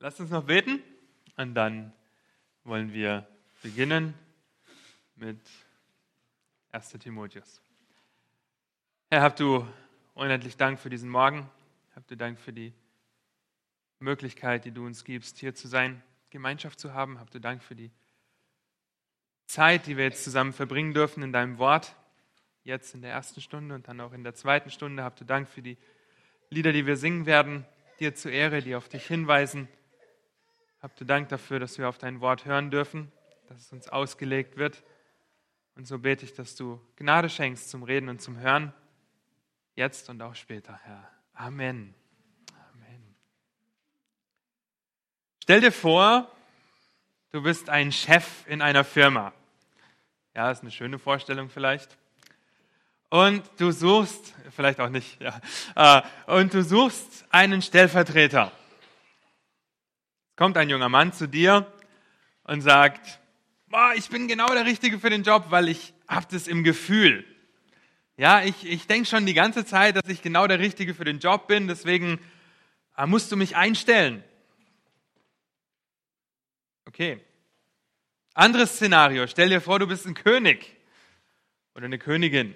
Lasst uns noch beten und dann wollen wir beginnen mit 1. Timotheus. Herr, habt du unendlich Dank für diesen Morgen. Habt du Dank für die Möglichkeit, die du uns gibst, hier zu sein, Gemeinschaft zu haben. Habt du Dank für die Zeit, die wir jetzt zusammen verbringen dürfen in deinem Wort. Jetzt in der ersten Stunde und dann auch in der zweiten Stunde. Habt du Dank für die Lieder, die wir singen werden, dir zur Ehre, die auf dich hinweisen Habt du Dank dafür, dass wir auf dein Wort hören dürfen, dass es uns ausgelegt wird. Und so bete ich, dass du Gnade schenkst zum Reden und zum Hören, jetzt und auch später, Herr. Amen. Amen. Stell dir vor, du bist ein Chef in einer Firma. Ja, ist eine schöne Vorstellung vielleicht. Und du suchst, vielleicht auch nicht, ja, äh, und du suchst einen Stellvertreter kommt ein junger Mann zu dir und sagt, boah, ich bin genau der Richtige für den Job, weil ich habe das im Gefühl. Ja, ich, ich denke schon die ganze Zeit, dass ich genau der Richtige für den Job bin, deswegen äh, musst du mich einstellen. Okay. Anderes Szenario. Stell dir vor, du bist ein König oder eine Königin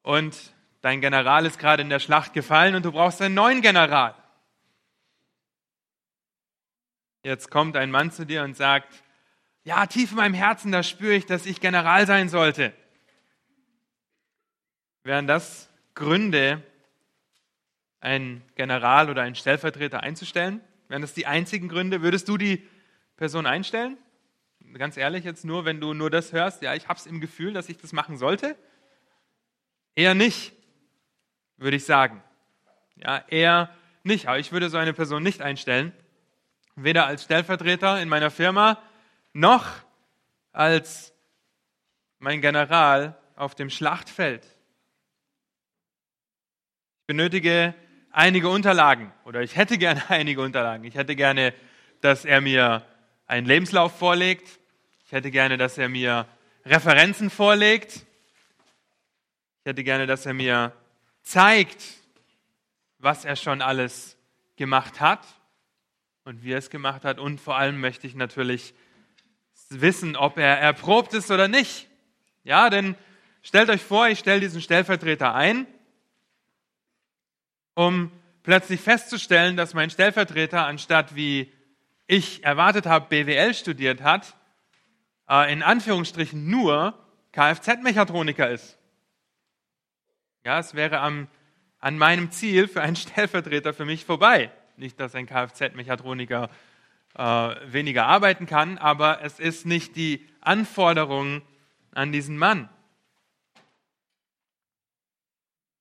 und dein General ist gerade in der Schlacht gefallen und du brauchst einen neuen General. Jetzt kommt ein Mann zu dir und sagt, ja, tief in meinem Herzen, da spüre ich, dass ich General sein sollte. Wären das Gründe, einen General oder einen Stellvertreter einzustellen? Wären das die einzigen Gründe? Würdest du die Person einstellen? Ganz ehrlich jetzt nur, wenn du nur das hörst, ja, ich habe es im Gefühl, dass ich das machen sollte? Eher nicht, würde ich sagen. Ja, eher nicht. Aber ich würde so eine Person nicht einstellen weder als Stellvertreter in meiner Firma noch als mein General auf dem Schlachtfeld. Ich benötige einige Unterlagen oder ich hätte gerne einige Unterlagen. Ich hätte gerne, dass er mir einen Lebenslauf vorlegt. Ich hätte gerne, dass er mir Referenzen vorlegt. Ich hätte gerne, dass er mir zeigt, was er schon alles gemacht hat und wie er es gemacht hat. Und vor allem möchte ich natürlich wissen, ob er erprobt ist oder nicht. Ja, denn stellt euch vor, ich stelle diesen Stellvertreter ein, um plötzlich festzustellen, dass mein Stellvertreter, anstatt wie ich erwartet habe, BWL studiert hat, äh, in Anführungsstrichen nur Kfz-Mechatroniker ist. Ja, es wäre am, an meinem Ziel für einen Stellvertreter für mich vorbei. Nicht, dass ein Kfz-Mechatroniker äh, weniger arbeiten kann, aber es ist nicht die Anforderung an diesen Mann.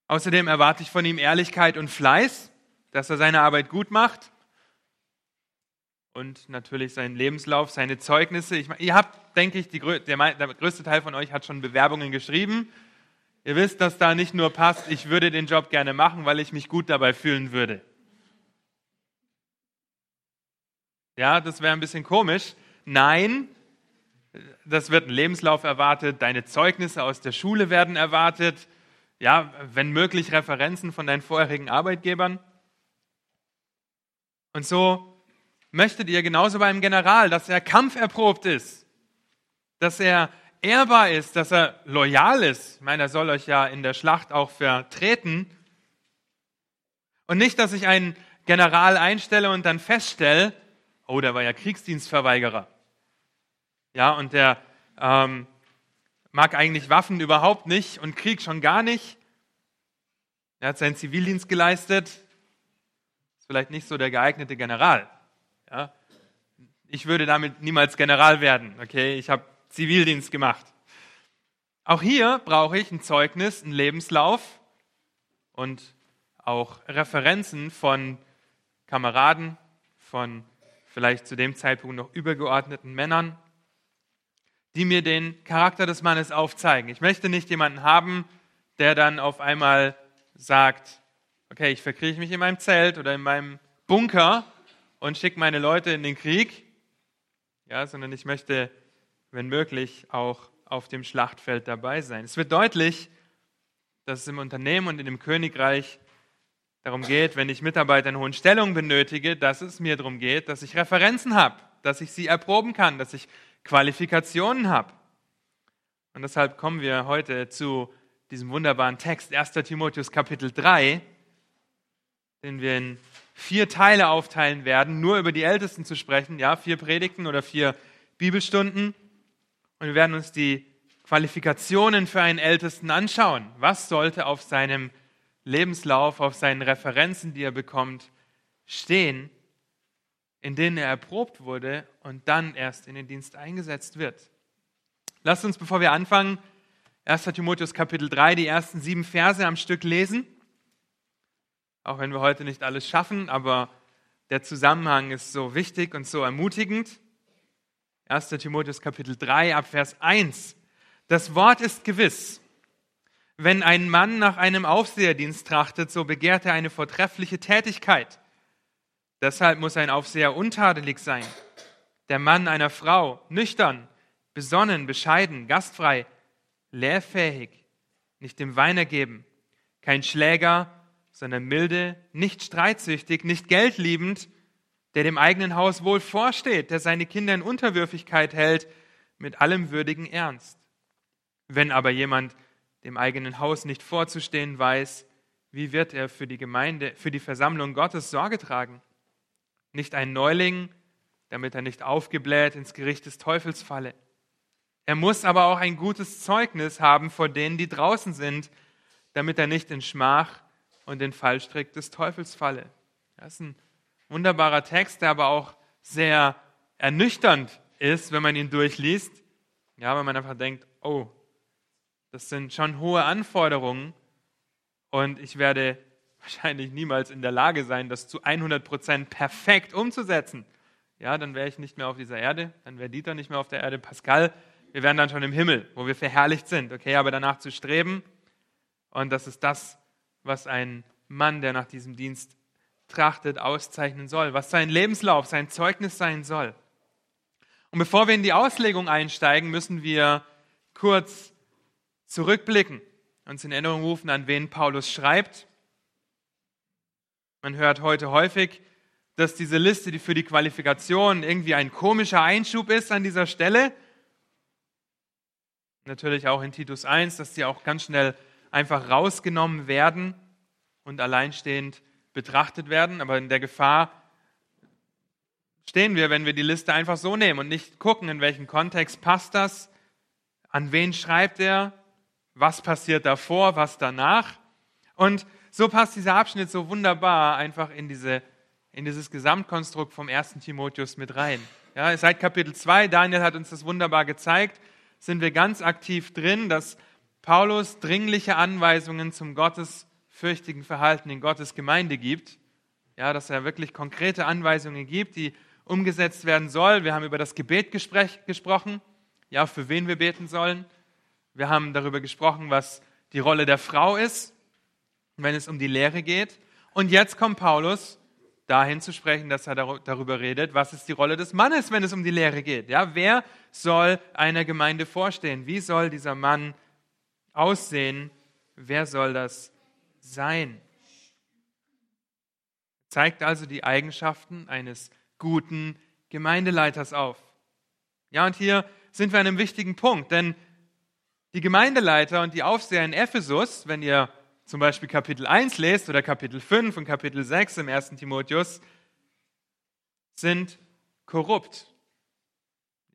Außerdem erwarte ich von ihm Ehrlichkeit und Fleiß, dass er seine Arbeit gut macht und natürlich seinen Lebenslauf, seine Zeugnisse. Ich, ihr habt, denke ich, die, der, der größte Teil von euch hat schon Bewerbungen geschrieben. Ihr wisst, dass da nicht nur passt, ich würde den Job gerne machen, weil ich mich gut dabei fühlen würde. Ja, das wäre ein bisschen komisch. Nein, das wird ein Lebenslauf erwartet, deine Zeugnisse aus der Schule werden erwartet, ja, wenn möglich Referenzen von deinen vorherigen Arbeitgebern. Und so möchtet ihr genauso beim General, dass er kampferprobt ist, dass er ehrbar ist, dass er loyal ist. Ich meine, er soll euch ja in der Schlacht auch vertreten. Und nicht, dass ich einen General einstelle und dann feststelle, oh, der war ja Kriegsdienstverweigerer. Ja, und der ähm, mag eigentlich Waffen überhaupt nicht und Krieg schon gar nicht. Er hat seinen Zivildienst geleistet. Ist vielleicht nicht so der geeignete General. Ja? Ich würde damit niemals General werden. Okay, ich habe Zivildienst gemacht. Auch hier brauche ich ein Zeugnis, einen Lebenslauf und auch Referenzen von Kameraden, von vielleicht zu dem Zeitpunkt noch übergeordneten Männern, die mir den Charakter des Mannes aufzeigen. Ich möchte nicht jemanden haben, der dann auf einmal sagt, okay, ich verkrieche mich in meinem Zelt oder in meinem Bunker und schicke meine Leute in den Krieg, ja, sondern ich möchte, wenn möglich, auch auf dem Schlachtfeld dabei sein. Es wird deutlich, dass es im Unternehmen und in dem Königreich darum geht, wenn ich Mitarbeiter in hohen Stellungen benötige, dass es mir darum geht, dass ich Referenzen habe, dass ich sie erproben kann, dass ich Qualifikationen habe. Und deshalb kommen wir heute zu diesem wunderbaren Text 1. Timotheus Kapitel 3, den wir in vier Teile aufteilen werden, nur über die Ältesten zu sprechen, ja, vier Predigten oder vier Bibelstunden. Und wir werden uns die Qualifikationen für einen Ältesten anschauen. Was sollte auf seinem Lebenslauf, auf seinen Referenzen, die er bekommt, stehen, in denen er erprobt wurde und dann erst in den Dienst eingesetzt wird. Lasst uns, bevor wir anfangen, 1. Timotheus Kapitel 3, die ersten sieben Verse am Stück lesen. Auch wenn wir heute nicht alles schaffen, aber der Zusammenhang ist so wichtig und so ermutigend. 1. Timotheus Kapitel 3 ab Vers 1. Das Wort ist gewiss. Wenn ein Mann nach einem Aufseherdienst trachtet, so begehrt er eine vortreffliche Tätigkeit. Deshalb muss ein Aufseher untadelig sein. Der Mann einer Frau, nüchtern, besonnen, bescheiden, gastfrei, lehrfähig, nicht dem Wein ergeben, kein Schläger, sondern milde, nicht streitsüchtig, nicht geldliebend, der dem eigenen Haus wohl vorsteht, der seine Kinder in Unterwürfigkeit hält, mit allem würdigen Ernst. Wenn aber jemand dem eigenen Haus nicht vorzustehen weiß, wie wird er für die Gemeinde, für die Versammlung Gottes Sorge tragen? Nicht ein Neuling, damit er nicht aufgebläht ins Gericht des Teufels falle. Er muss aber auch ein gutes Zeugnis haben vor denen, die draußen sind, damit er nicht in Schmach und den Fallstrick des Teufels falle. Das ist ein wunderbarer Text, der aber auch sehr ernüchternd ist, wenn man ihn durchliest. Ja, wenn man einfach denkt, oh, das sind schon hohe Anforderungen und ich werde wahrscheinlich niemals in der Lage sein, das zu 100 Prozent perfekt umzusetzen. Ja, dann wäre ich nicht mehr auf dieser Erde, dann wäre Dieter nicht mehr auf der Erde, Pascal, wir wären dann schon im Himmel, wo wir verherrlicht sind. Okay, aber danach zu streben und das ist das, was ein Mann, der nach diesem Dienst trachtet, auszeichnen soll, was sein Lebenslauf, sein Zeugnis sein soll. Und bevor wir in die Auslegung einsteigen, müssen wir kurz zurückblicken, uns in Erinnerung rufen, an wen Paulus schreibt. Man hört heute häufig, dass diese Liste, die für die Qualifikation irgendwie ein komischer Einschub ist an dieser Stelle. Natürlich auch in Titus 1, dass die auch ganz schnell einfach rausgenommen werden und alleinstehend betrachtet werden. Aber in der Gefahr stehen wir, wenn wir die Liste einfach so nehmen und nicht gucken, in welchem Kontext passt das, an wen schreibt er, was passiert davor, was danach. Und so passt dieser Abschnitt so wunderbar einfach in, diese, in dieses Gesamtkonstrukt vom 1. Timotheus mit rein. Ja, seit Kapitel 2, Daniel hat uns das wunderbar gezeigt, sind wir ganz aktiv drin, dass Paulus dringliche Anweisungen zum gottesfürchtigen Verhalten in Gottes Gemeinde gibt. Ja, dass er wirklich konkrete Anweisungen gibt, die umgesetzt werden sollen. Wir haben über das Gebet gesprochen, ja, für wen wir beten sollen. Wir haben darüber gesprochen, was die Rolle der Frau ist, wenn es um die Lehre geht. Und jetzt kommt Paulus dahin zu sprechen, dass er darüber redet, was ist die Rolle des Mannes, wenn es um die Lehre geht. Ja, wer soll einer Gemeinde vorstehen? Wie soll dieser Mann aussehen? Wer soll das sein? Zeigt also die Eigenschaften eines guten Gemeindeleiters auf. Ja, und hier sind wir an einem wichtigen Punkt, denn die Gemeindeleiter und die Aufseher in Ephesus, wenn ihr zum Beispiel Kapitel 1 lest oder Kapitel 5 und Kapitel 6 im 1. Timotheus, sind korrupt.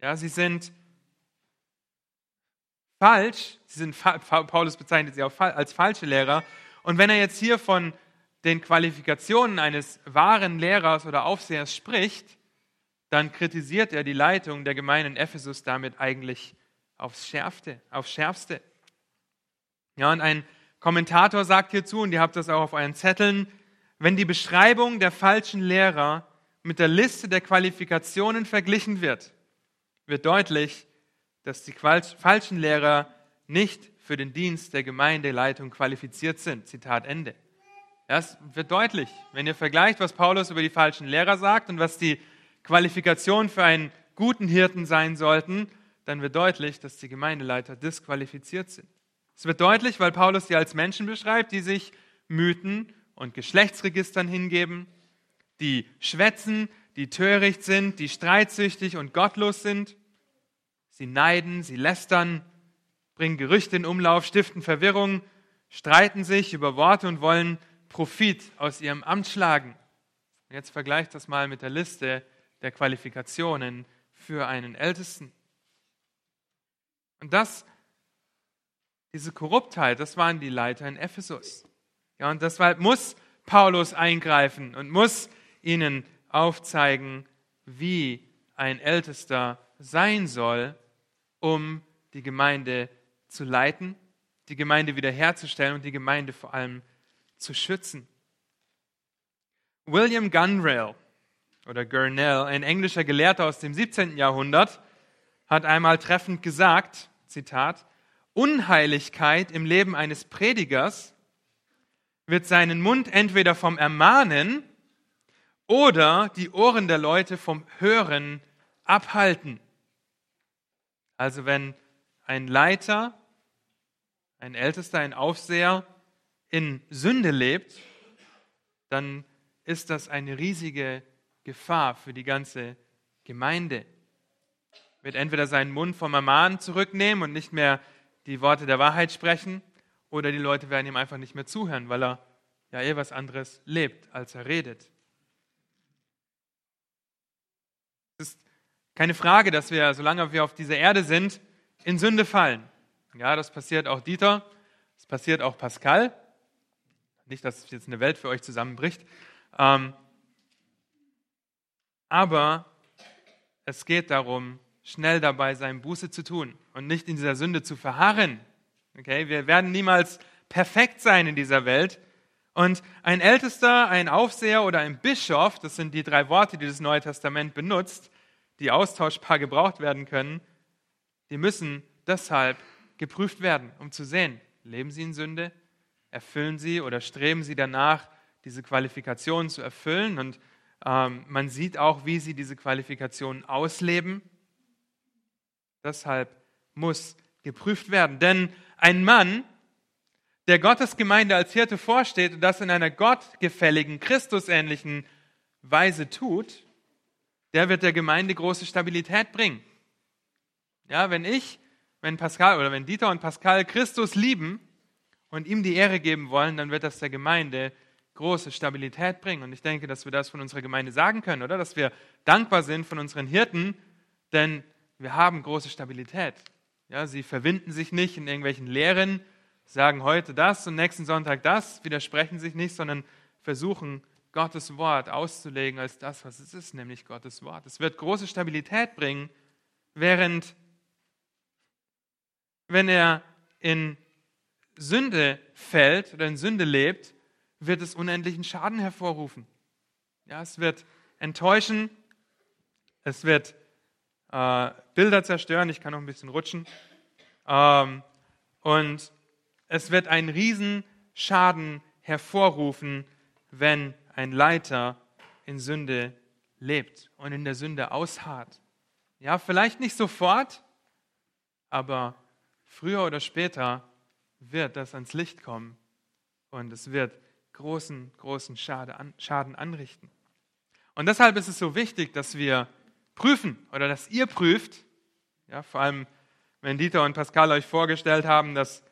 Ja, sie sind falsch. Sie sind, Paulus bezeichnet sie auch als falsche Lehrer. Und wenn er jetzt hier von den Qualifikationen eines wahren Lehrers oder Aufsehers spricht, dann kritisiert er die Leitung der Gemeinde in Ephesus damit eigentlich aufs Schärfste, aufs Schärfste. Ja, und ein Kommentator sagt hierzu, und ihr habt das auch auf euren Zetteln, wenn die Beschreibung der falschen Lehrer mit der Liste der Qualifikationen verglichen wird, wird deutlich, dass die falschen Lehrer nicht für den Dienst der Gemeindeleitung qualifiziert sind. Zitat Ende. Das wird deutlich, wenn ihr vergleicht, was Paulus über die falschen Lehrer sagt und was die Qualifikationen für einen guten Hirten sein sollten, dann wird deutlich, dass die Gemeindeleiter disqualifiziert sind. Es wird deutlich, weil Paulus sie als Menschen beschreibt, die sich mühten und Geschlechtsregistern hingeben, die schwätzen, die töricht sind, die streitsüchtig und gottlos sind. Sie neiden, sie lästern, bringen Gerüchte in Umlauf, stiften Verwirrung, streiten sich über Worte und wollen Profit aus ihrem Amt schlagen. Jetzt vergleicht das mal mit der Liste der Qualifikationen für einen Ältesten. Und das, diese Korruptheit, das waren die Leiter in Ephesus. Ja, und deshalb muss Paulus eingreifen und muss ihnen aufzeigen, wie ein Ältester sein soll, um die Gemeinde zu leiten, die Gemeinde wiederherzustellen und die Gemeinde vor allem zu schützen. William Gunrail oder Gurnell, ein englischer Gelehrter aus dem 17. Jahrhundert, hat einmal treffend gesagt, Zitat, Unheiligkeit im Leben eines Predigers wird seinen Mund entweder vom Ermahnen oder die Ohren der Leute vom Hören abhalten. Also wenn ein Leiter, ein Ältester, ein Aufseher in Sünde lebt, dann ist das eine riesige Gefahr für die ganze Gemeinde. Wird entweder seinen Mund vom Ermahnen zurücknehmen und nicht mehr die Worte der Wahrheit sprechen, oder die Leute werden ihm einfach nicht mehr zuhören, weil er ja eh was anderes lebt, als er redet. Es ist keine Frage, dass wir, solange wir auf dieser Erde sind, in Sünde fallen. Ja, das passiert auch Dieter, das passiert auch Pascal. Nicht, dass jetzt eine Welt für euch zusammenbricht. Ähm, aber es geht darum, schnell dabei sein, Buße zu tun und nicht in dieser Sünde zu verharren. Okay, wir werden niemals perfekt sein in dieser Welt. Und ein Ältester, ein Aufseher oder ein Bischof, das sind die drei Worte, die das Neue Testament benutzt, die austauschbar gebraucht werden können, die müssen deshalb geprüft werden, um zu sehen, leben sie in Sünde, erfüllen sie oder streben sie danach, diese Qualifikationen zu erfüllen. Und ähm, man sieht auch, wie sie diese Qualifikationen ausleben. Deshalb muss geprüft werden. Denn ein Mann, der Gottes Gemeinde als Hirte vorsteht und das in einer gottgefälligen, christusähnlichen Weise tut, der wird der Gemeinde große Stabilität bringen. Ja, wenn ich, wenn Pascal oder wenn Dieter und Pascal Christus lieben und ihm die Ehre geben wollen, dann wird das der Gemeinde große Stabilität bringen. Und ich denke, dass wir das von unserer Gemeinde sagen können, oder? Dass wir dankbar sind von unseren Hirten, denn wir haben große Stabilität. Ja, sie verwinden sich nicht in irgendwelchen Lehren, sagen heute das und nächsten Sonntag das, widersprechen sich nicht, sondern versuchen, Gottes Wort auszulegen als das, was es ist, nämlich Gottes Wort. Es wird große Stabilität bringen, während wenn er in Sünde fällt oder in Sünde lebt, wird es unendlichen Schaden hervorrufen. Ja, es wird enttäuschen, es wird äh, Bilder zerstören, ich kann noch ein bisschen rutschen, ähm, und es wird einen Riesenschaden hervorrufen, wenn ein Leiter in Sünde lebt und in der Sünde ausharrt. Ja, vielleicht nicht sofort, aber früher oder später wird das ans Licht kommen und es wird großen, großen Schaden anrichten. Und deshalb ist es so wichtig, dass wir prüfen oder dass ihr prüft, ja, vor allem wenn Dieter und Pascal euch vorgestellt haben, dass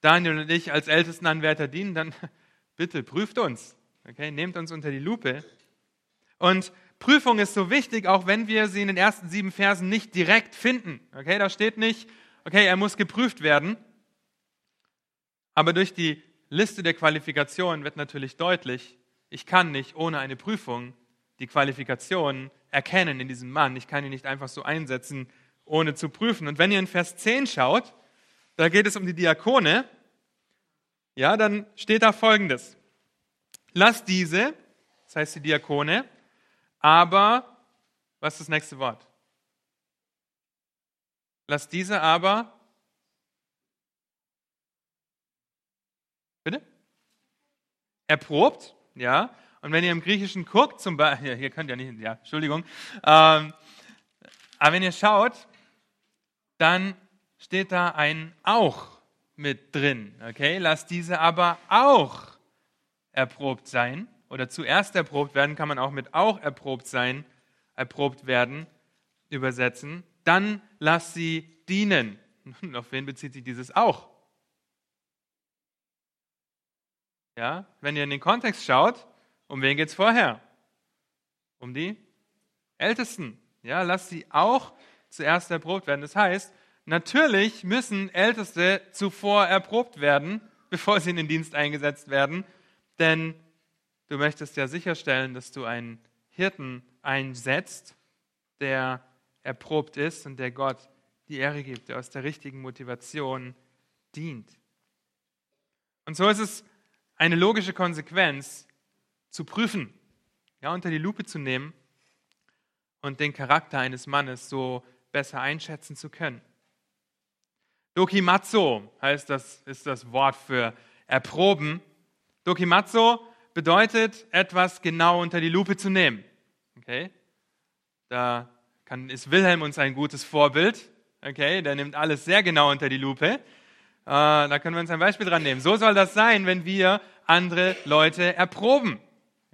Daniel und ich als Ältestenanwärter dienen, dann bitte prüft uns. Okay, nehmt uns unter die Lupe. Und Prüfung ist so wichtig, auch wenn wir sie in den ersten sieben Versen nicht direkt finden. Okay, da steht nicht, okay, er muss geprüft werden. Aber durch die Liste der Qualifikationen wird natürlich deutlich, ich kann nicht ohne eine Prüfung die Qualifikationen erkennen in diesem Mann. Ich kann ihn nicht einfach so einsetzen, ohne zu prüfen. Und wenn ihr in Vers 10 schaut, da geht es um die Diakone, ja, dann steht da folgendes. Lass diese, das heißt die Diakone, aber, was ist das nächste Wort? Lass diese aber Bitte? Erprobt, ja. Und wenn ihr im Griechischen guckt, zum Beispiel, hier könnt ihr nicht, ja, Entschuldigung. Ähm, aber wenn ihr schaut, dann steht da ein auch mit drin. Okay, lasst diese aber auch erprobt sein. Oder zuerst erprobt werden kann man auch mit auch erprobt sein, erprobt werden übersetzen. Dann lass sie dienen. Nun, auf wen bezieht sich dieses auch? Ja, wenn ihr in den Kontext schaut, um wen geht es vorher? Um die Ältesten. Ja, lasst sie auch zuerst erprobt werden. Das heißt, natürlich müssen Älteste zuvor erprobt werden, bevor sie in den Dienst eingesetzt werden, denn du möchtest ja sicherstellen, dass du einen Hirten einsetzt, der erprobt ist und der Gott die Ehre gibt, der aus der richtigen Motivation dient. Und so ist es eine logische Konsequenz, zu prüfen, ja, unter die Lupe zu nehmen und den Charakter eines Mannes so besser einschätzen zu können. Dokimatsu heißt das, ist das Wort für erproben. Dokimatsu bedeutet, etwas genau unter die Lupe zu nehmen. Okay? Da kann, ist Wilhelm uns ein gutes Vorbild. Okay? Der nimmt alles sehr genau unter die Lupe. Äh, da können wir uns ein Beispiel dran nehmen. So soll das sein, wenn wir andere Leute erproben.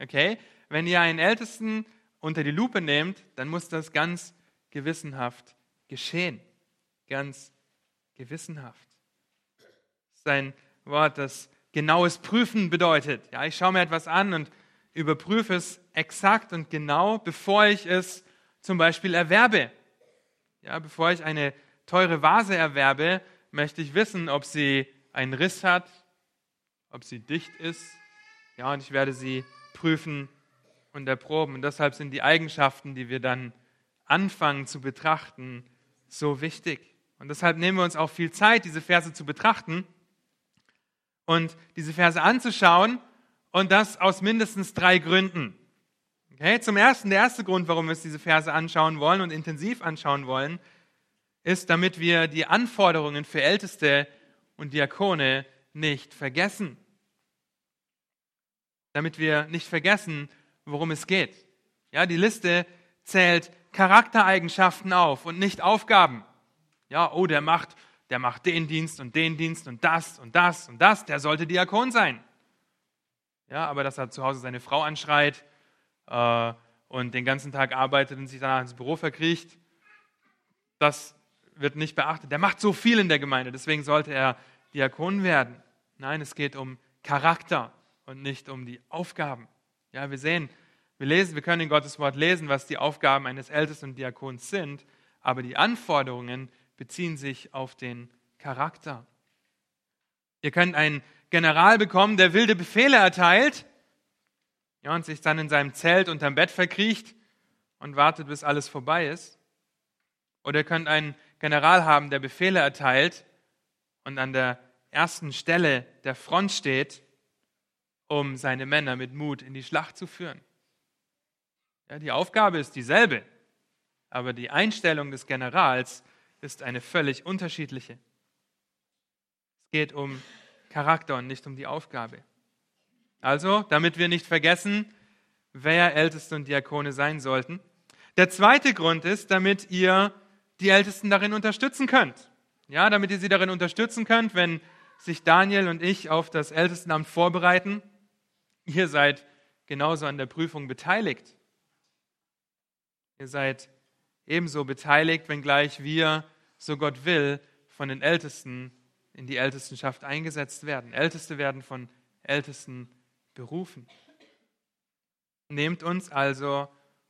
Okay? Wenn ihr einen Ältesten unter die Lupe nehmt, dann muss das ganz gewissenhaft geschehen. Ganz gewissenhaft. Das ist ein Wort, das genaues Prüfen bedeutet. Ja, ich schaue mir etwas an und überprüfe es exakt und genau, bevor ich es zum Beispiel erwerbe. Ja, bevor ich eine teure Vase erwerbe, möchte ich wissen, ob sie einen Riss hat, ob sie dicht ist. Ja, und ich werde sie prüfen und erproben. Und deshalb sind die Eigenschaften, die wir dann anfangen zu betrachten, so wichtig. Und deshalb nehmen wir uns auch viel Zeit, diese Verse zu betrachten und diese Verse anzuschauen. Und das aus mindestens drei Gründen. Okay? Zum ersten, der erste Grund, warum wir uns diese Verse anschauen wollen und intensiv anschauen wollen, ist, damit wir die Anforderungen für Älteste und Diakone nicht vergessen. Damit wir nicht vergessen, worum es geht. Ja, die Liste zählt Charaktereigenschaften auf und nicht Aufgaben. Ja, oh, der macht, der macht den Dienst und den Dienst und das und das und das, der sollte Diakon sein. Ja, aber dass er zu Hause seine Frau anschreit äh, und den ganzen Tag arbeitet und sich danach ins Büro verkriecht, das wird nicht beachtet. Der macht so viel in der Gemeinde, deswegen sollte er Diakon werden. Nein, es geht um Charakter und nicht um die Aufgaben. Ja, wir sehen, wir lesen, wir können in Gottes Wort lesen, was die Aufgaben eines Ältesten und Diakons sind, aber die Anforderungen beziehen sich auf den Charakter. Ihr könnt einen General bekommen, der wilde Befehle erteilt ja, und sich dann in seinem Zelt unterm Bett verkriecht und wartet, bis alles vorbei ist. Oder ihr könnt einen General haben, der Befehle erteilt und an der ersten Stelle der Front steht, um seine Männer mit Mut in die Schlacht zu führen. Ja, die Aufgabe ist dieselbe, aber die Einstellung des Generals ist eine völlig unterschiedliche. Es geht um Charakter und nicht um die Aufgabe. Also, damit wir nicht vergessen, wer Älteste und Diakone sein sollten. Der zweite Grund ist, damit ihr die Ältesten darin unterstützen könnt. Ja, damit ihr sie darin unterstützen könnt, wenn sich Daniel und ich auf das Ältestenamt vorbereiten. Ihr seid genauso an der Prüfung beteiligt. Ihr seid ebenso beteiligt, wenngleich wir, so Gott will, von den Ältesten in die Ältestenschaft eingesetzt werden. Älteste werden von Ältesten berufen. Nehmt uns also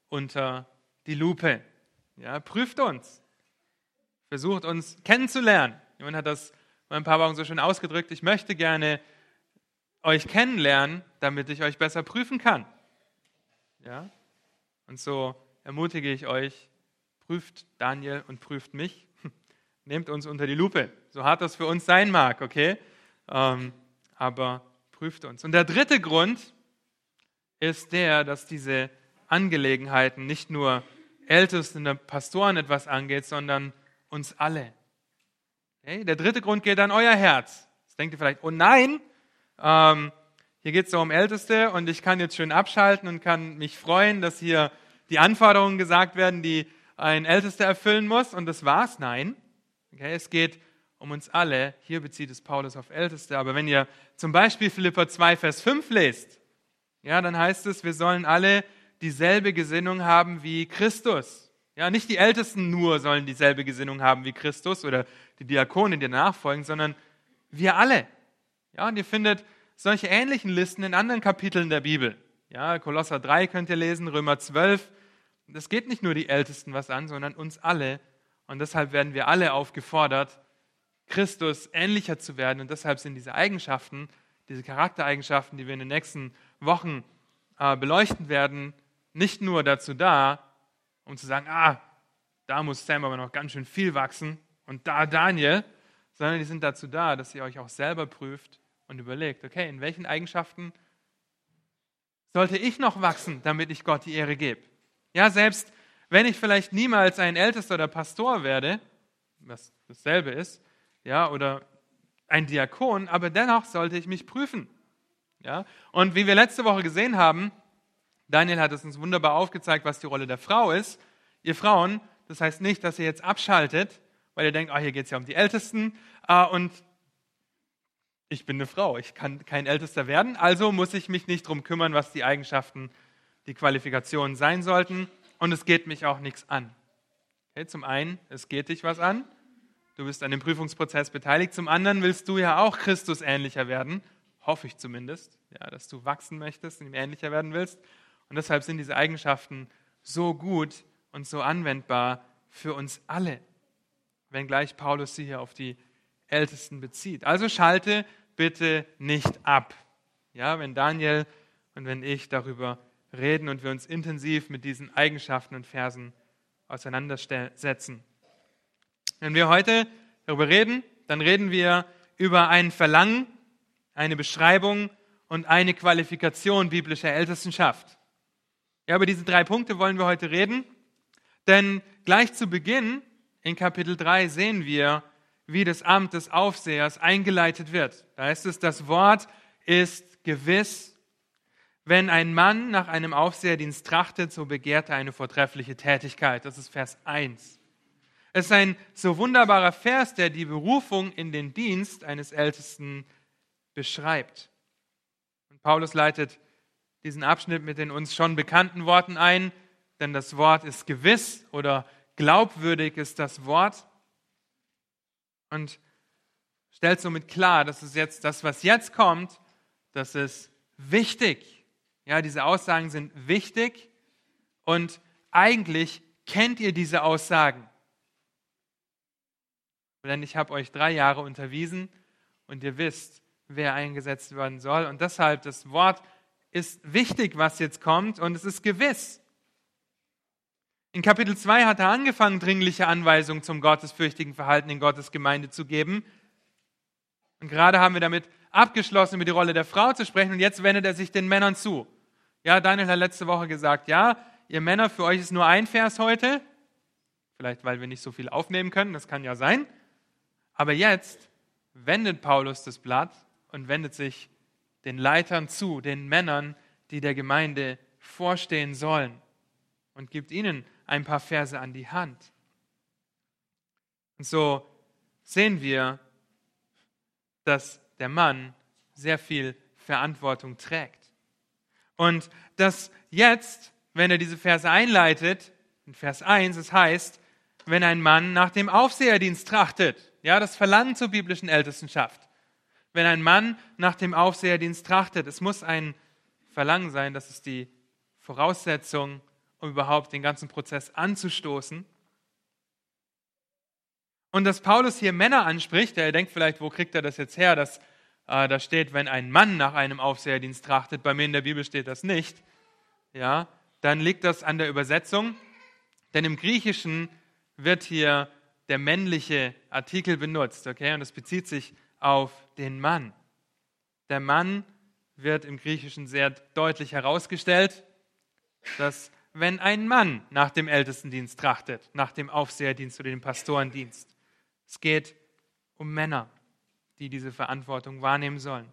unter die Lupe. Ja, prüft uns versucht uns kennenzulernen. Jemand hat das vor ein paar Wochen so schön ausgedrückt. Ich möchte gerne euch kennenlernen, damit ich euch besser prüfen kann. Ja? Und so ermutige ich euch, prüft Daniel und prüft mich. Nehmt uns unter die Lupe. So hart das für uns sein mag, okay? Ähm, aber prüft uns. Und der dritte Grund ist der, dass diese Angelegenheiten nicht nur Ältesten und Pastoren etwas angeht, sondern uns alle. Okay? Der dritte Grund geht an euer Herz. Jetzt denkt ihr vielleicht, oh nein, ähm, hier geht es so um Älteste und ich kann jetzt schön abschalten und kann mich freuen, dass hier die Anforderungen gesagt werden, die ein Ältester erfüllen muss und das war's. Nein. Okay? Es geht um uns alle. Hier bezieht es Paulus auf Älteste. Aber wenn ihr zum Beispiel Philippa 2, Vers 5 lest, ja, dann heißt es, wir sollen alle dieselbe Gesinnung haben wie Christus. Ja, nicht die Ältesten nur sollen dieselbe Gesinnung haben wie Christus oder die Diakone, die nachfolgen, sondern wir alle. Ja, und ihr findet solche ähnlichen Listen in anderen Kapiteln der Bibel. Ja, Kolosser 3 könnt ihr lesen, Römer 12. Das geht nicht nur die Ältesten was an, sondern uns alle. Und deshalb werden wir alle aufgefordert, Christus ähnlicher zu werden. Und deshalb sind diese Eigenschaften, diese Charaktereigenschaften, die wir in den nächsten Wochen äh, beleuchten werden, nicht nur dazu da, um zu sagen, ah, da muss Sam aber noch ganz schön viel wachsen und da Daniel, sondern die sind dazu da, dass ihr euch auch selber prüft und überlegt, okay, in welchen Eigenschaften sollte ich noch wachsen, damit ich Gott die Ehre gebe? Ja, selbst wenn ich vielleicht niemals ein Ältester oder Pastor werde, was dasselbe ist, ja, oder ein Diakon, aber dennoch sollte ich mich prüfen. Ja? Und wie wir letzte Woche gesehen haben, Daniel hat es uns wunderbar aufgezeigt, was die Rolle der Frau ist. Ihr Frauen, das heißt nicht, dass ihr jetzt abschaltet, weil ihr denkt, oh, hier geht es ja um die Ältesten äh, und ich bin eine Frau, ich kann kein Ältester werden, also muss ich mich nicht darum kümmern, was die Eigenschaften, die Qualifikationen sein sollten und es geht mich auch nichts an. Okay, zum einen, es geht dich was an, du bist an dem Prüfungsprozess beteiligt, zum anderen willst du ja auch Christus ähnlicher werden, hoffe ich zumindest, ja, dass du wachsen möchtest und ihm ähnlicher werden willst und deshalb sind diese Eigenschaften so gut und so anwendbar für uns alle, wenngleich Paulus sie hier auf die Ältesten bezieht. Also schalte bitte nicht ab. Ja, wenn Daniel und wenn ich darüber reden und wir uns intensiv mit diesen Eigenschaften und Versen auseinandersetzen. Wenn wir heute darüber reden, dann reden wir über ein Verlangen, eine Beschreibung und eine Qualifikation biblischer Ältestenschaft. Ja, über diese drei Punkte wollen wir heute reden, denn gleich zu Beginn in Kapitel 3 sehen wir, wie das Amt des Aufsehers eingeleitet wird. Da heißt es, das Wort ist gewiss. Wenn ein Mann nach einem Aufseherdienst trachtet, so begehrt er eine vortreffliche Tätigkeit. Das ist Vers 1. Es ist ein so wunderbarer Vers, der die Berufung in den Dienst eines Ältesten beschreibt. Und Paulus leitet diesen Abschnitt mit den uns schon bekannten Worten ein, denn das Wort ist gewiss oder glaubwürdig ist das Wort. Und stellt somit klar, dass es jetzt das, was jetzt kommt, das ist wichtig. Ja, diese Aussagen sind wichtig und eigentlich kennt ihr diese Aussagen. Denn ich habe euch drei Jahre unterwiesen und ihr wisst, wer eingesetzt werden soll. Und deshalb das Wort ist wichtig, was jetzt kommt, und es ist gewiss. In Kapitel 2 hat er angefangen, dringliche Anweisungen zum gottesfürchtigen Verhalten in Gottes Gemeinde zu geben. Und gerade haben wir damit abgeschlossen, über die Rolle der Frau zu sprechen, und jetzt wendet er sich den Männern zu. Ja, Daniel hat letzte Woche gesagt, ja, ihr Männer, für euch ist nur ein Vers heute. Vielleicht, weil wir nicht so viel aufnehmen können, das kann ja sein. Aber jetzt wendet Paulus das Blatt und wendet sich den Leitern zu, den Männern, die der Gemeinde vorstehen sollen und gibt ihnen ein paar Verse an die Hand. Und so sehen wir, dass der Mann sehr viel Verantwortung trägt. Und dass jetzt, wenn er diese Verse einleitet, in Vers 1, es heißt, wenn ein Mann nach dem Aufseherdienst trachtet, ja, das Verlangen zur biblischen Ältestenschaft, wenn ein Mann nach dem Aufseherdienst trachtet. Es muss ein Verlangen sein, das ist die Voraussetzung, um überhaupt den ganzen Prozess anzustoßen. Und dass Paulus hier Männer anspricht, der denkt vielleicht, wo kriegt er das jetzt her, dass äh, da steht, wenn ein Mann nach einem Aufseherdienst trachtet, bei mir in der Bibel steht das nicht, ja, dann liegt das an der Übersetzung, denn im Griechischen wird hier der männliche Artikel benutzt, okay, und das bezieht sich auf den Mann. Der Mann wird im Griechischen sehr deutlich herausgestellt, dass wenn ein Mann nach dem Ältestendienst trachtet, nach dem Aufseherdienst oder dem Pastorendienst, es geht um Männer, die diese Verantwortung wahrnehmen sollen.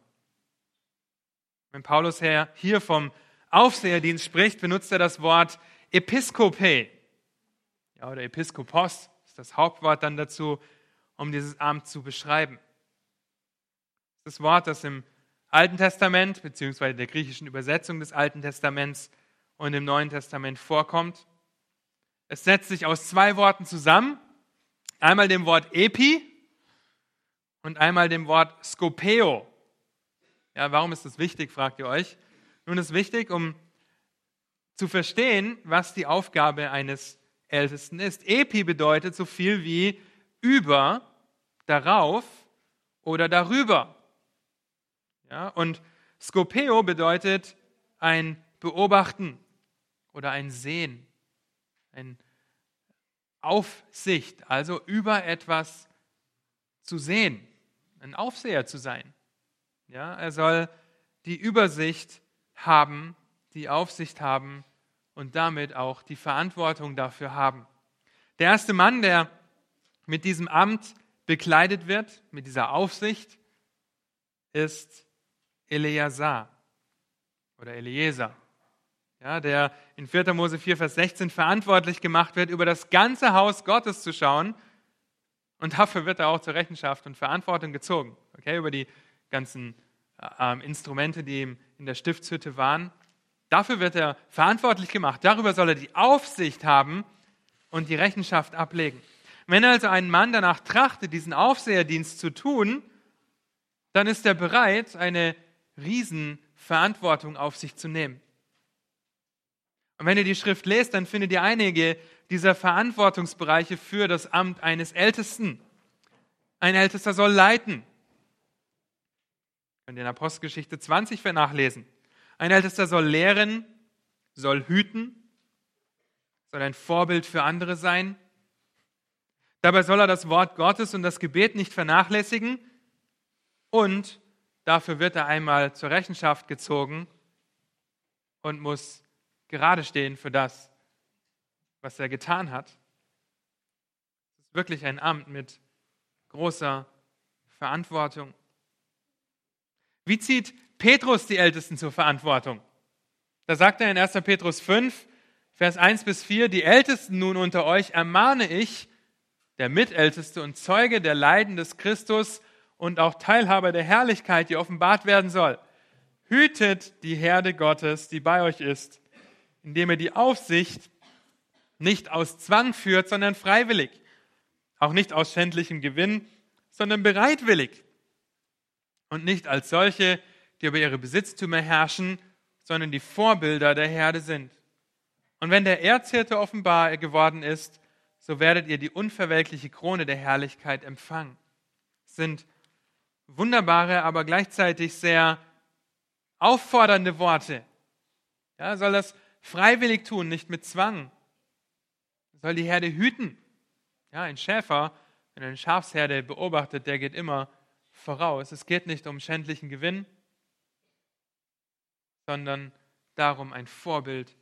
Wenn Paulus hier vom Aufseherdienst spricht, benutzt er das Wort Episkope ja, oder Episkopos ist das Hauptwort dann dazu, um dieses Amt zu beschreiben. Das Wort, das im Alten Testament beziehungsweise der griechischen Übersetzung des Alten Testaments und im Neuen Testament vorkommt. Es setzt sich aus zwei Worten zusammen. Einmal dem Wort epi und einmal dem Wort skopeo. Ja, warum ist das wichtig, fragt ihr euch? Nun ist wichtig, um zu verstehen, was die Aufgabe eines Ältesten ist. Epi bedeutet so viel wie über, darauf oder darüber. Ja, und Skopeo bedeutet ein Beobachten oder ein Sehen, ein Aufsicht, also über etwas zu sehen, ein Aufseher zu sein. Ja, er soll die Übersicht haben, die Aufsicht haben und damit auch die Verantwortung dafür haben. Der erste Mann, der mit diesem Amt bekleidet wird, mit dieser Aufsicht, ist Eleazar oder Eliezer, ja, der in 4. Mose 4, Vers 16 verantwortlich gemacht wird, über das ganze Haus Gottes zu schauen. Und dafür wird er auch zur Rechenschaft und Verantwortung gezogen. Okay, über die ganzen äh, Instrumente, die in der Stiftshütte waren. Dafür wird er verantwortlich gemacht. Darüber soll er die Aufsicht haben und die Rechenschaft ablegen. Wenn also ein Mann danach trachtet, diesen Aufseherdienst zu tun, dann ist er bereit, eine Riesenverantwortung auf sich zu nehmen. Und wenn ihr die Schrift lest, dann findet ihr einige dieser Verantwortungsbereiche für das Amt eines Ältesten. Ein Ältester soll leiten. Könnt ihr in Apostelgeschichte 20 nachlesen. Ein Ältester soll lehren, soll hüten, soll ein Vorbild für andere sein. Dabei soll er das Wort Gottes und das Gebet nicht vernachlässigen und Dafür wird er einmal zur Rechenschaft gezogen und muss gerade stehen für das, was er getan hat. Es ist wirklich ein Amt mit großer Verantwortung. Wie zieht Petrus die Ältesten zur Verantwortung? Da sagt er in 1. Petrus 5, Vers 1 bis 4, die Ältesten nun unter euch ermahne ich, der Mitälteste und Zeuge der Leiden des Christus, und auch Teilhaber der Herrlichkeit, die offenbart werden soll. Hütet die Herde Gottes, die bei euch ist, indem ihr die Aufsicht nicht aus Zwang führt, sondern freiwillig. Auch nicht aus schändlichem Gewinn, sondern bereitwillig. Und nicht als solche, die über ihre Besitztümer herrschen, sondern die Vorbilder der Herde sind. Und wenn der Erzhirte offenbar geworden ist, so werdet ihr die unverwelkliche Krone der Herrlichkeit empfangen. sind wunderbare, aber gleichzeitig sehr auffordernde Worte. Ja, soll das freiwillig tun, nicht mit Zwang. Soll die Herde hüten. Ja, ein Schäfer, wenn er eine Schafsherde beobachtet, der geht immer voraus. Es geht nicht um schändlichen Gewinn, sondern darum, ein Vorbild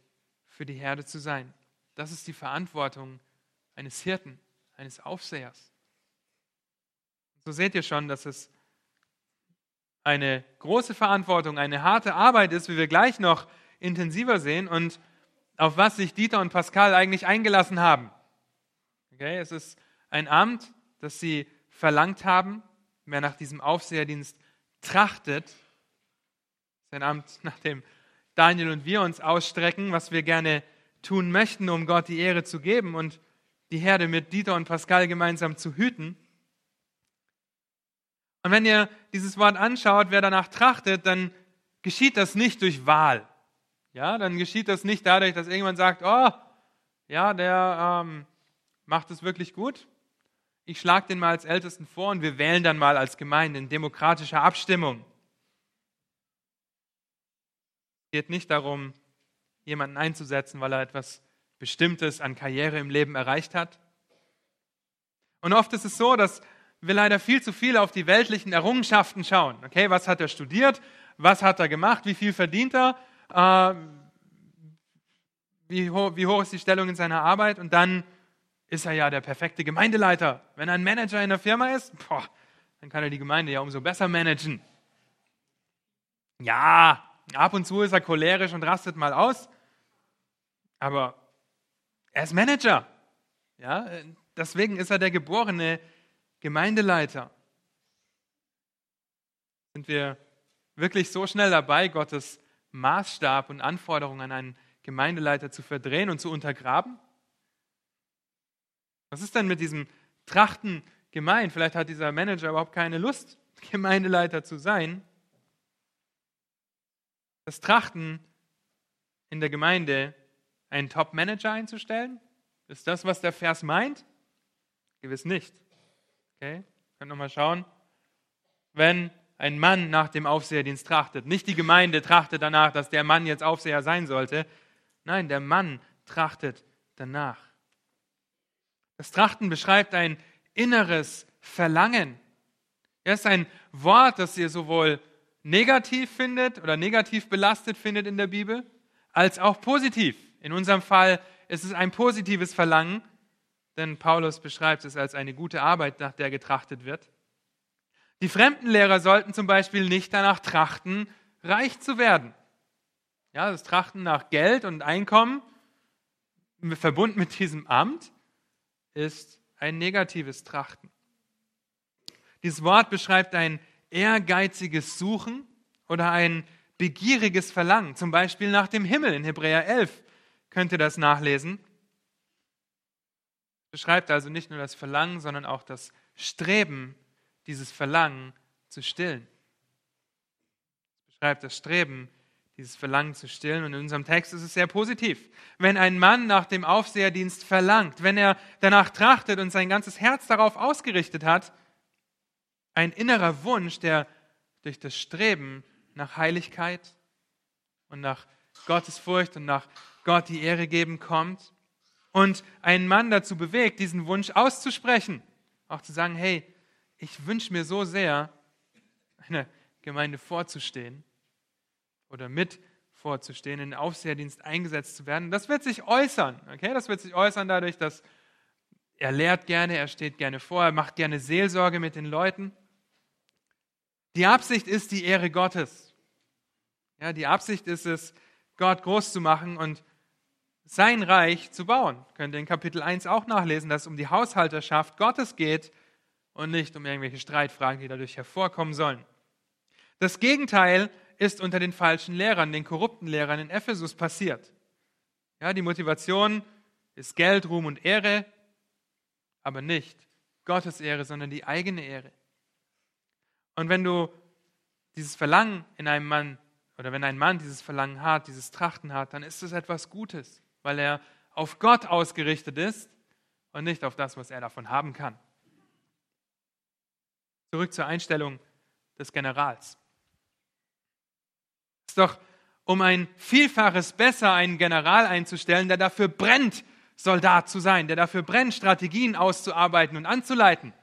für die Herde zu sein. Das ist die Verantwortung eines Hirten, eines Aufsehers. So seht ihr schon, dass es eine große Verantwortung, eine harte Arbeit ist, wie wir gleich noch intensiver sehen und auf was sich Dieter und Pascal eigentlich eingelassen haben. Okay, es ist ein Amt, das sie verlangt haben. Wer nach diesem Aufseherdienst trachtet, ist ein Amt, nach dem Daniel und wir uns ausstrecken, was wir gerne tun möchten, um Gott die Ehre zu geben und die Herde mit Dieter und Pascal gemeinsam zu hüten. Und wenn ihr dieses Wort anschaut, wer danach trachtet, dann geschieht das nicht durch Wahl. Ja, dann geschieht das nicht dadurch, dass irgendjemand sagt, oh, ja, der ähm, macht es wirklich gut. Ich schlage den mal als Ältesten vor und wir wählen dann mal als Gemeinde in demokratischer Abstimmung. Es geht nicht darum, jemanden einzusetzen, weil er etwas Bestimmtes an Karriere im Leben erreicht hat. Und oft ist es so, dass wir leider viel zu viel auf die weltlichen Errungenschaften schauen. Okay, was hat er studiert? Was hat er gemacht? Wie viel verdient er? Äh, wie, hoch, wie hoch ist die Stellung in seiner Arbeit? Und dann ist er ja der perfekte Gemeindeleiter. Wenn er ein Manager in der Firma ist, boah, dann kann er die Gemeinde ja umso besser managen. Ja, ab und zu ist er cholerisch und rastet mal aus, aber er ist Manager. Ja, deswegen ist er der geborene Gemeindeleiter. Sind wir wirklich so schnell dabei, Gottes Maßstab und Anforderungen an einen Gemeindeleiter zu verdrehen und zu untergraben? Was ist denn mit diesem Trachten gemeint? Vielleicht hat dieser Manager überhaupt keine Lust, Gemeindeleiter zu sein. Das Trachten in der Gemeinde, einen Top-Manager einzustellen? Ist das, was der Vers meint? Gewiss nicht. Okay, können wir mal schauen. Wenn ein Mann nach dem Aufseherdienst trachtet, nicht die Gemeinde trachtet danach, dass der Mann jetzt Aufseher sein sollte. Nein, der Mann trachtet danach. Das Trachten beschreibt ein inneres Verlangen. Es ist ein Wort, das ihr sowohl negativ findet oder negativ belastet findet in der Bibel, als auch positiv. In unserem Fall ist es ein positives Verlangen, denn Paulus beschreibt es als eine gute Arbeit, nach der getrachtet wird. Die Fremdenlehrer sollten zum Beispiel nicht danach trachten, reich zu werden. Ja, das Trachten nach Geld und Einkommen, verbunden mit diesem Amt, ist ein negatives Trachten. Dieses Wort beschreibt ein ehrgeiziges Suchen oder ein begieriges Verlangen, zum Beispiel nach dem Himmel. In Hebräer 11 könnt ihr das nachlesen. Beschreibt also nicht nur das Verlangen, sondern auch das Streben, dieses Verlangen zu stillen. Beschreibt das Streben, dieses Verlangen zu stillen. Und in unserem Text ist es sehr positiv. Wenn ein Mann nach dem Aufseherdienst verlangt, wenn er danach trachtet und sein ganzes Herz darauf ausgerichtet hat, ein innerer Wunsch, der durch das Streben nach Heiligkeit und nach Gottesfurcht und nach Gott die Ehre geben kommt und einen Mann dazu bewegt, diesen Wunsch auszusprechen, auch zu sagen, hey, ich wünsche mir so sehr, einer Gemeinde vorzustehen oder mit vorzustehen, in den Aufseherdienst eingesetzt zu werden. Das wird sich äußern. Okay? Das wird sich äußern dadurch, dass er lehrt gerne, er steht gerne vor, er macht gerne Seelsorge mit den Leuten. Die Absicht ist die Ehre Gottes. Ja, die Absicht ist es, Gott groß zu machen und sein Reich zu bauen. Könnt ihr in Kapitel 1 auch nachlesen, dass es um die Haushalterschaft Gottes geht und nicht um irgendwelche Streitfragen, die dadurch hervorkommen sollen. Das Gegenteil ist unter den falschen Lehrern, den korrupten Lehrern in Ephesus passiert. Ja, die Motivation ist Geld, Ruhm und Ehre, aber nicht Gottes Ehre, sondern die eigene Ehre. Und wenn du dieses Verlangen in einem Mann oder wenn ein Mann dieses Verlangen hat, dieses Trachten hat, dann ist es etwas Gutes, weil er auf Gott ausgerichtet ist und nicht auf das, was er davon haben kann. Zurück zur Einstellung des Generals ist doch um ein Vielfaches besser, einen General einzustellen, der dafür brennt, Soldat zu sein, der dafür brennt, Strategien auszuarbeiten und anzuleiten,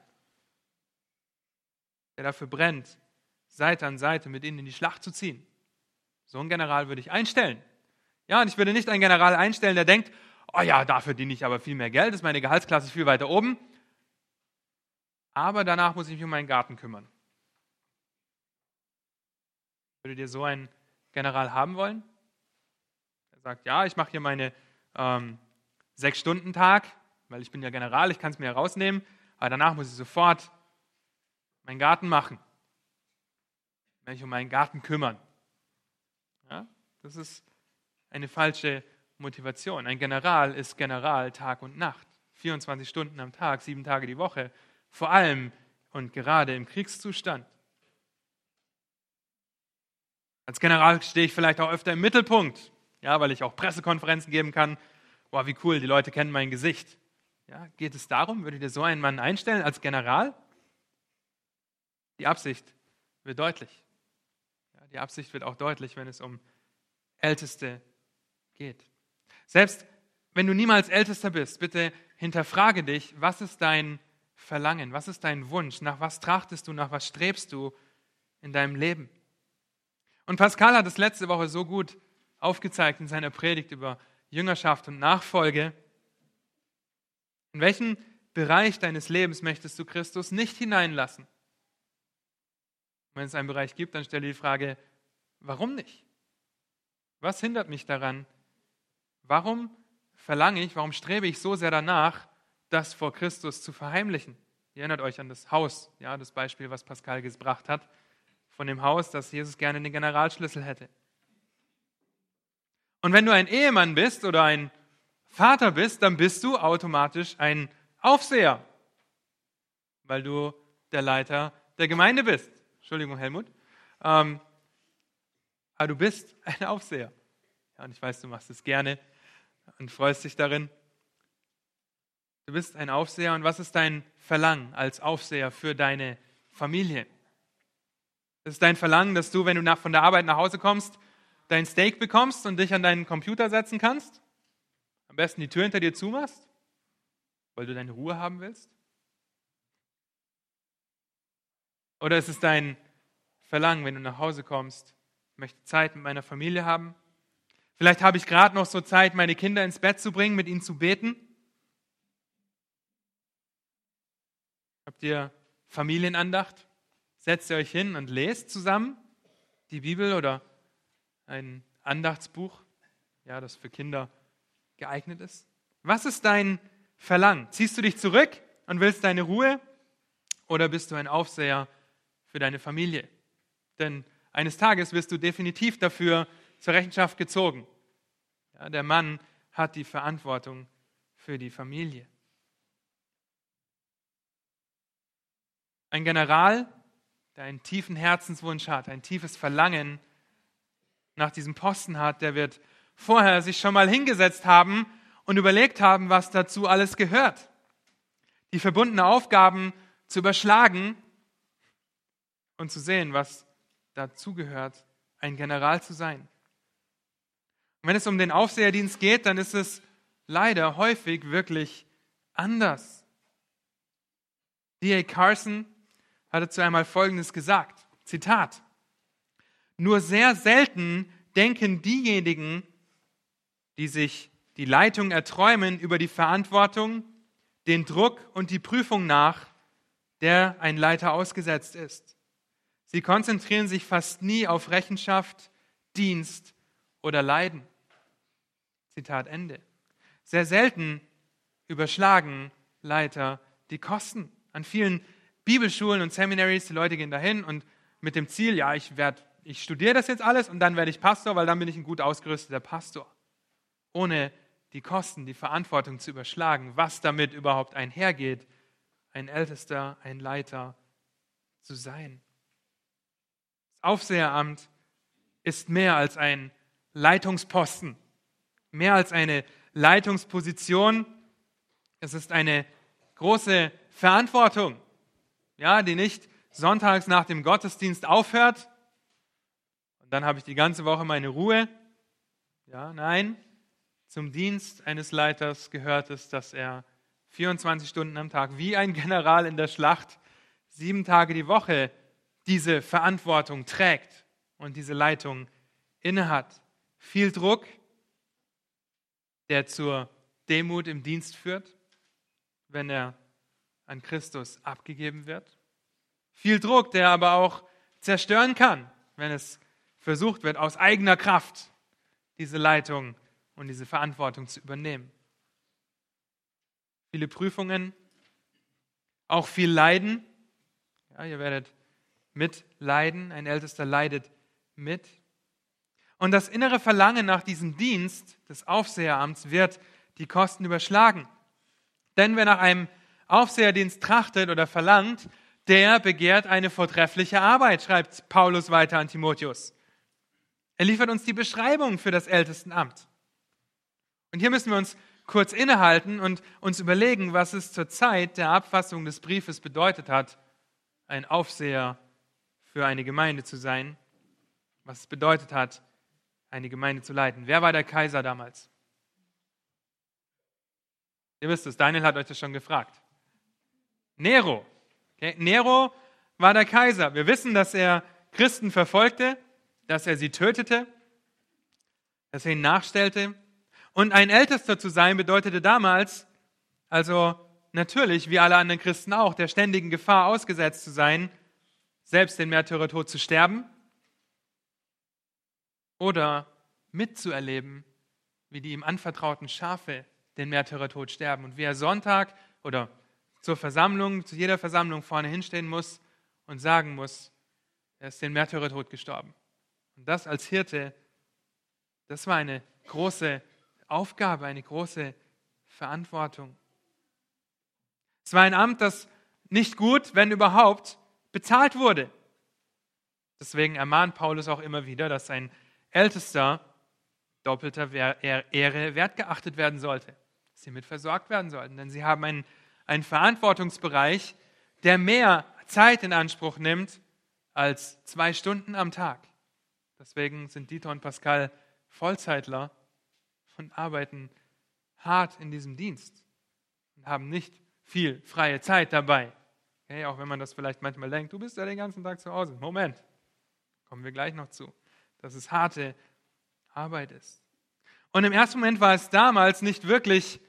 der dafür brennt, Seite an Seite mit ihnen in die Schlacht zu ziehen. So einen General würde ich einstellen. Ja, und ich würde nicht einen General einstellen, der denkt, oh ja, dafür diene ich aber viel mehr Geld, ist meine Gehaltsklasse viel weiter oben. Aber danach muss ich mich um meinen Garten kümmern. Würde dir so ein General haben wollen? Er sagt, ja, ich mache hier meine ähm, Sechs-Stunden-Tag, weil ich bin ja General, ich kann es mir herausnehmen, aber danach muss ich sofort meinen Garten machen, mich um meinen Garten kümmern. Ja, das ist eine falsche Motivation. Ein General ist General Tag und Nacht, 24 Stunden am Tag, sieben Tage die Woche, vor allem und gerade im Kriegszustand. Als General stehe ich vielleicht auch öfter im Mittelpunkt, ja, weil ich auch Pressekonferenzen geben kann. Boah, wie cool, die Leute kennen mein Gesicht. Ja, geht es darum, würdet ihr so einen Mann einstellen als General? Die Absicht wird deutlich. Ja, die Absicht wird auch deutlich, wenn es um Älteste geht. Selbst wenn du niemals Ältester bist, bitte hinterfrage dich, was ist dein Verlangen, was ist dein Wunsch, nach was trachtest du, nach was strebst du in deinem Leben? Und Pascal hat es letzte Woche so gut aufgezeigt in seiner Predigt über Jüngerschaft und Nachfolge. In welchen Bereich deines Lebens möchtest du Christus nicht hineinlassen? Wenn es einen Bereich gibt, dann stelle die Frage, warum nicht? Was hindert mich daran? Warum verlange ich, warum strebe ich so sehr danach, das vor Christus zu verheimlichen? Ihr erinnert euch an das Haus, ja, das Beispiel, was Pascal gebracht hat von dem Haus, das Jesus gerne den Generalschlüssel hätte. Und wenn du ein Ehemann bist oder ein Vater bist, dann bist du automatisch ein Aufseher, weil du der Leiter der Gemeinde bist. Entschuldigung, Helmut. Ähm, aber du bist ein Aufseher. Ja, und ich weiß, du machst es gerne und freust dich darin. Du bist ein Aufseher und was ist dein Verlangen als Aufseher für deine Familie? Es ist dein Verlangen, dass du, wenn du nach, von der Arbeit nach Hause kommst, dein Steak bekommst und dich an deinen Computer setzen kannst? Am besten die Tür hinter dir zumachst, weil du deine Ruhe haben willst? Oder ist es dein Verlangen, wenn du nach Hause kommst, möchte Zeit mit meiner Familie haben? Vielleicht habe ich gerade noch so Zeit, meine Kinder ins Bett zu bringen, mit ihnen zu beten. Ihr Familienandacht? Setzt ihr euch hin und lest zusammen die Bibel oder ein Andachtsbuch, ja, das für Kinder geeignet ist? Was ist dein Verlangen? Ziehst du dich zurück und willst deine Ruhe oder bist du ein Aufseher für deine Familie? Denn eines Tages wirst du definitiv dafür zur Rechenschaft gezogen. Ja, der Mann hat die Verantwortung für die Familie. Ein General, der einen tiefen Herzenswunsch hat, ein tiefes Verlangen nach diesem Posten hat, der wird vorher sich schon mal hingesetzt haben und überlegt haben, was dazu alles gehört. Die verbundenen Aufgaben zu überschlagen und zu sehen, was dazugehört, ein General zu sein. Und wenn es um den Aufseherdienst geht, dann ist es leider häufig wirklich anders. D.A. Carson hatte zu einmal Folgendes gesagt. Zitat. Nur sehr selten denken diejenigen, die sich die Leitung erträumen, über die Verantwortung, den Druck und die Prüfung nach, der ein Leiter ausgesetzt ist. Sie konzentrieren sich fast nie auf Rechenschaft, Dienst oder Leiden. Zitat Ende. Sehr selten überschlagen Leiter die Kosten. An vielen Bibelschulen und Seminaries, die Leute gehen dahin und mit dem Ziel, ja, ich werde, ich studiere das jetzt alles und dann werde ich Pastor, weil dann bin ich ein gut ausgerüsteter Pastor. Ohne die Kosten, die Verantwortung zu überschlagen, was damit überhaupt einhergeht, ein Ältester, ein Leiter zu sein. Das Aufseheramt ist mehr als ein Leitungsposten, mehr als eine Leitungsposition. Es ist eine große Verantwortung ja, die nicht sonntags nach dem Gottesdienst aufhört und dann habe ich die ganze Woche meine Ruhe. Ja, nein, zum Dienst eines Leiters gehört es, dass er 24 Stunden am Tag wie ein General in der Schlacht sieben Tage die Woche diese Verantwortung trägt und diese Leitung innehat. Viel Druck, der zur Demut im Dienst führt, wenn er an Christus abgegeben wird. Viel Druck, der aber auch zerstören kann, wenn es versucht wird, aus eigener Kraft diese Leitung und diese Verantwortung zu übernehmen. Viele Prüfungen, auch viel Leiden. Ja, ihr werdet mitleiden, ein Ältester leidet mit. Und das innere Verlangen nach diesem Dienst des Aufseheramts wird die Kosten überschlagen. Denn wer nach einem Aufseherdienst trachtet oder verlangt, der begehrt eine vortreffliche Arbeit, schreibt Paulus weiter an Timotheus. Er liefert uns die Beschreibung für das Ältestenamt. Und hier müssen wir uns kurz innehalten und uns überlegen, was es zur Zeit der Abfassung des Briefes bedeutet hat, ein Aufseher für eine Gemeinde zu sein, was es bedeutet hat, eine Gemeinde zu leiten. Wer war der Kaiser damals? Ihr wisst es, Daniel hat euch das schon gefragt. Nero. Okay? Nero war der Kaiser. Wir wissen, dass er Christen verfolgte, dass er sie tötete, dass er ihnen nachstellte. Und ein Ältester zu sein bedeutete damals, also natürlich, wie alle anderen Christen auch, der ständigen Gefahr ausgesetzt zu sein, selbst den Märtyrertod zu sterben oder mitzuerleben, wie die ihm anvertrauten Schafe den Märtyrertod sterben und wie er Sonntag oder zur Versammlung, zu jeder Versammlung vorne hinstehen muss und sagen muss, Er ist den Märtyrertod gestorben. Und das als Hirte, das war eine große Aufgabe, eine große Verantwortung. Es war ein Amt, das nicht gut, wenn überhaupt, bezahlt wurde. Deswegen ermahnt Paulus auch immer wieder, dass ein Ältester doppelter Ehre wertgeachtet werden sollte, dass sie mit versorgt werden sollten, denn sie haben einen, einen Verantwortungsbereich, der mehr Zeit in Anspruch nimmt als zwei Stunden am Tag. Deswegen sind Dieter und Pascal Vollzeitler und arbeiten hart in diesem Dienst und haben nicht viel freie Zeit dabei. Okay, auch wenn man das vielleicht manchmal denkt, du bist ja den ganzen Tag zu Hause. Moment, kommen wir gleich noch zu, dass es harte Arbeit ist. Und im ersten Moment war es damals nicht wirklich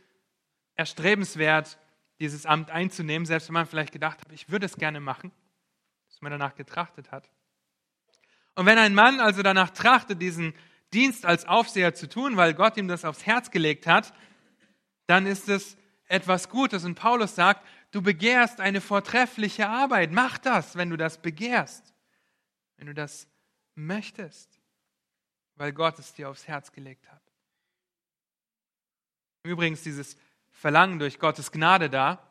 erstrebenswert, dieses Amt einzunehmen, selbst wenn man vielleicht gedacht hat, ich würde es gerne machen, dass man danach getrachtet hat. Und wenn ein Mann also danach trachtet, diesen Dienst als Aufseher zu tun, weil Gott ihm das aufs Herz gelegt hat, dann ist es etwas Gutes. Und Paulus sagt, du begehrst eine vortreffliche Arbeit. Mach das, wenn du das begehrst, wenn du das möchtest, weil Gott es dir aufs Herz gelegt hat. Übrigens, dieses Verlangen durch Gottes Gnade da,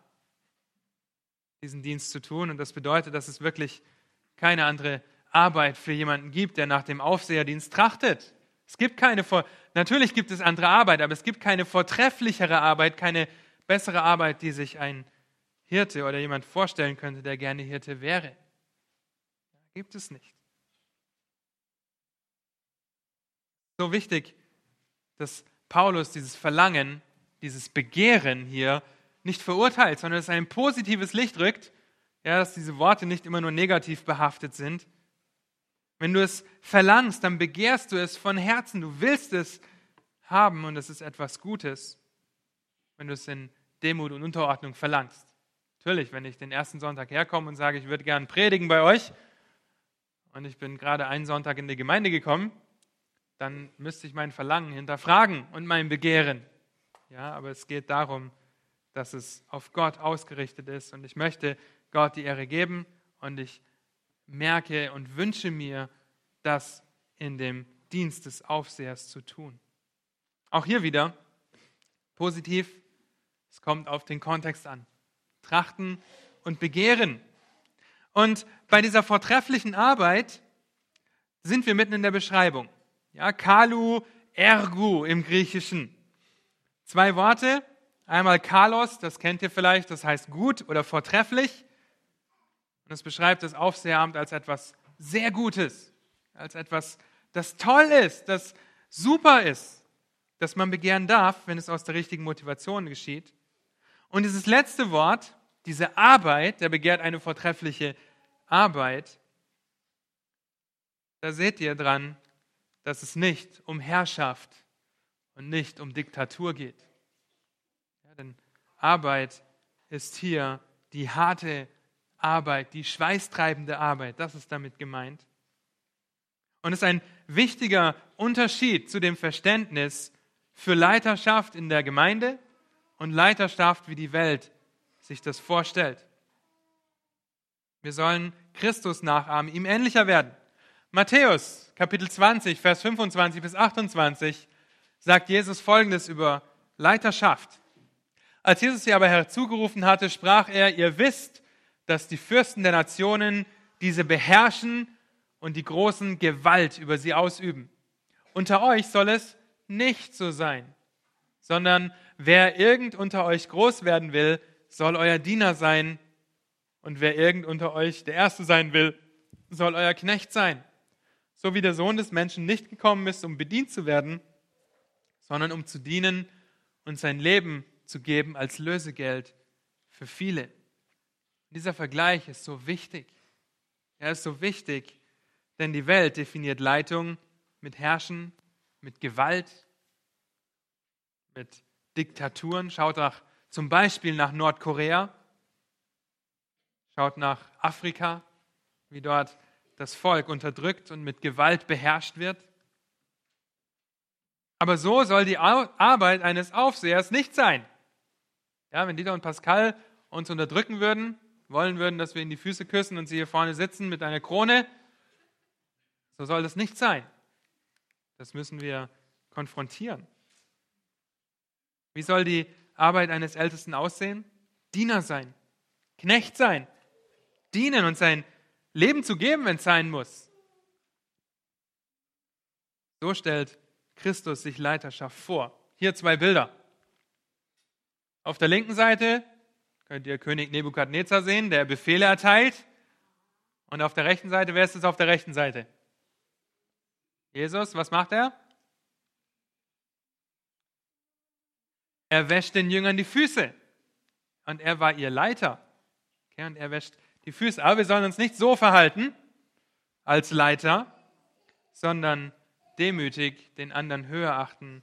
diesen Dienst zu tun. Und das bedeutet, dass es wirklich keine andere Arbeit für jemanden gibt, der nach dem Aufseherdienst trachtet. Es gibt keine, natürlich gibt es andere Arbeit, aber es gibt keine vortrefflichere Arbeit, keine bessere Arbeit, die sich ein Hirte oder jemand vorstellen könnte, der gerne Hirte wäre. Gibt es nicht. So wichtig, dass Paulus dieses Verlangen, dieses Begehren hier nicht verurteilt, sondern es ein positives Licht rückt, ja, dass diese Worte nicht immer nur negativ behaftet sind, wenn du es verlangst, dann begehrst du es von Herzen. Du willst es haben und es ist etwas Gutes, wenn du es in Demut und Unterordnung verlangst. Natürlich, wenn ich den ersten Sonntag herkomme und sage, ich würde gern predigen bei euch und ich bin gerade einen Sonntag in die Gemeinde gekommen, dann müsste ich mein Verlangen hinterfragen und mein Begehren. Ja, aber es geht darum, dass es auf Gott ausgerichtet ist und ich möchte Gott die Ehre geben und ich merke und wünsche mir, das in dem Dienst des Aufsehers zu tun. Auch hier wieder positiv, es kommt auf den Kontext an. Trachten und begehren. Und bei dieser vortrefflichen Arbeit sind wir mitten in der Beschreibung. Ja, kalu ergu im Griechischen. Zwei Worte. Einmal kalos, das kennt ihr vielleicht, das heißt gut oder vortrefflich. Und es beschreibt das Aufseheramt als etwas sehr Gutes, als etwas, das toll ist, das super ist, das man begehren darf, wenn es aus der richtigen Motivation geschieht. Und dieses letzte Wort, diese Arbeit, der begehrt eine vortreffliche Arbeit, da seht ihr dran, dass es nicht um Herrschaft und nicht um Diktatur geht. Ja, denn Arbeit ist hier die harte Arbeit, die schweißtreibende Arbeit, das ist damit gemeint. Und es ist ein wichtiger Unterschied zu dem Verständnis für Leiterschaft in der Gemeinde und Leiterschaft, wie die Welt sich das vorstellt. Wir sollen Christus nachahmen, ihm ähnlicher werden. Matthäus Kapitel 20, Vers 25 bis 28 sagt Jesus Folgendes über Leiterschaft. Als Jesus sie aber herzugerufen hatte, sprach er, ihr wisst, dass die Fürsten der Nationen diese beherrschen und die großen Gewalt über sie ausüben. Unter euch soll es nicht so sein, sondern wer irgend unter euch groß werden will, soll euer Diener sein, und wer irgend unter euch der Erste sein will, soll euer Knecht sein. So wie der Sohn des Menschen nicht gekommen ist, um bedient zu werden, sondern um zu dienen und sein Leben zu geben als Lösegeld für viele. Dieser Vergleich ist so wichtig. Er ist so wichtig, denn die Welt definiert Leitung mit Herrschen, mit Gewalt, mit Diktaturen. Schaut nach, zum Beispiel nach Nordkorea. Schaut nach Afrika, wie dort das Volk unterdrückt und mit Gewalt beherrscht wird. Aber so soll die Arbeit eines Aufsehers nicht sein. Ja, wenn Dieter und Pascal uns unterdrücken würden, wollen würden, dass wir ihnen die Füße küssen und sie hier vorne sitzen mit einer Krone, So soll das nicht sein. Das müssen wir konfrontieren. Wie soll die Arbeit eines Ältesten aussehen? Diener sein, Knecht sein, dienen und sein Leben zu geben, wenn es sein muss. So stellt Christus sich Leiterschaft vor. Hier zwei Bilder. Auf der linken Seite könnt ihr König Nebukadnezar sehen, der Befehle erteilt. Und auf der rechten Seite, wer ist es auf der rechten Seite? Jesus, was macht er? Er wäscht den Jüngern die Füße. Und er war ihr Leiter. Okay, und er wäscht die Füße. Aber wir sollen uns nicht so verhalten als Leiter, sondern demütig den anderen höher achten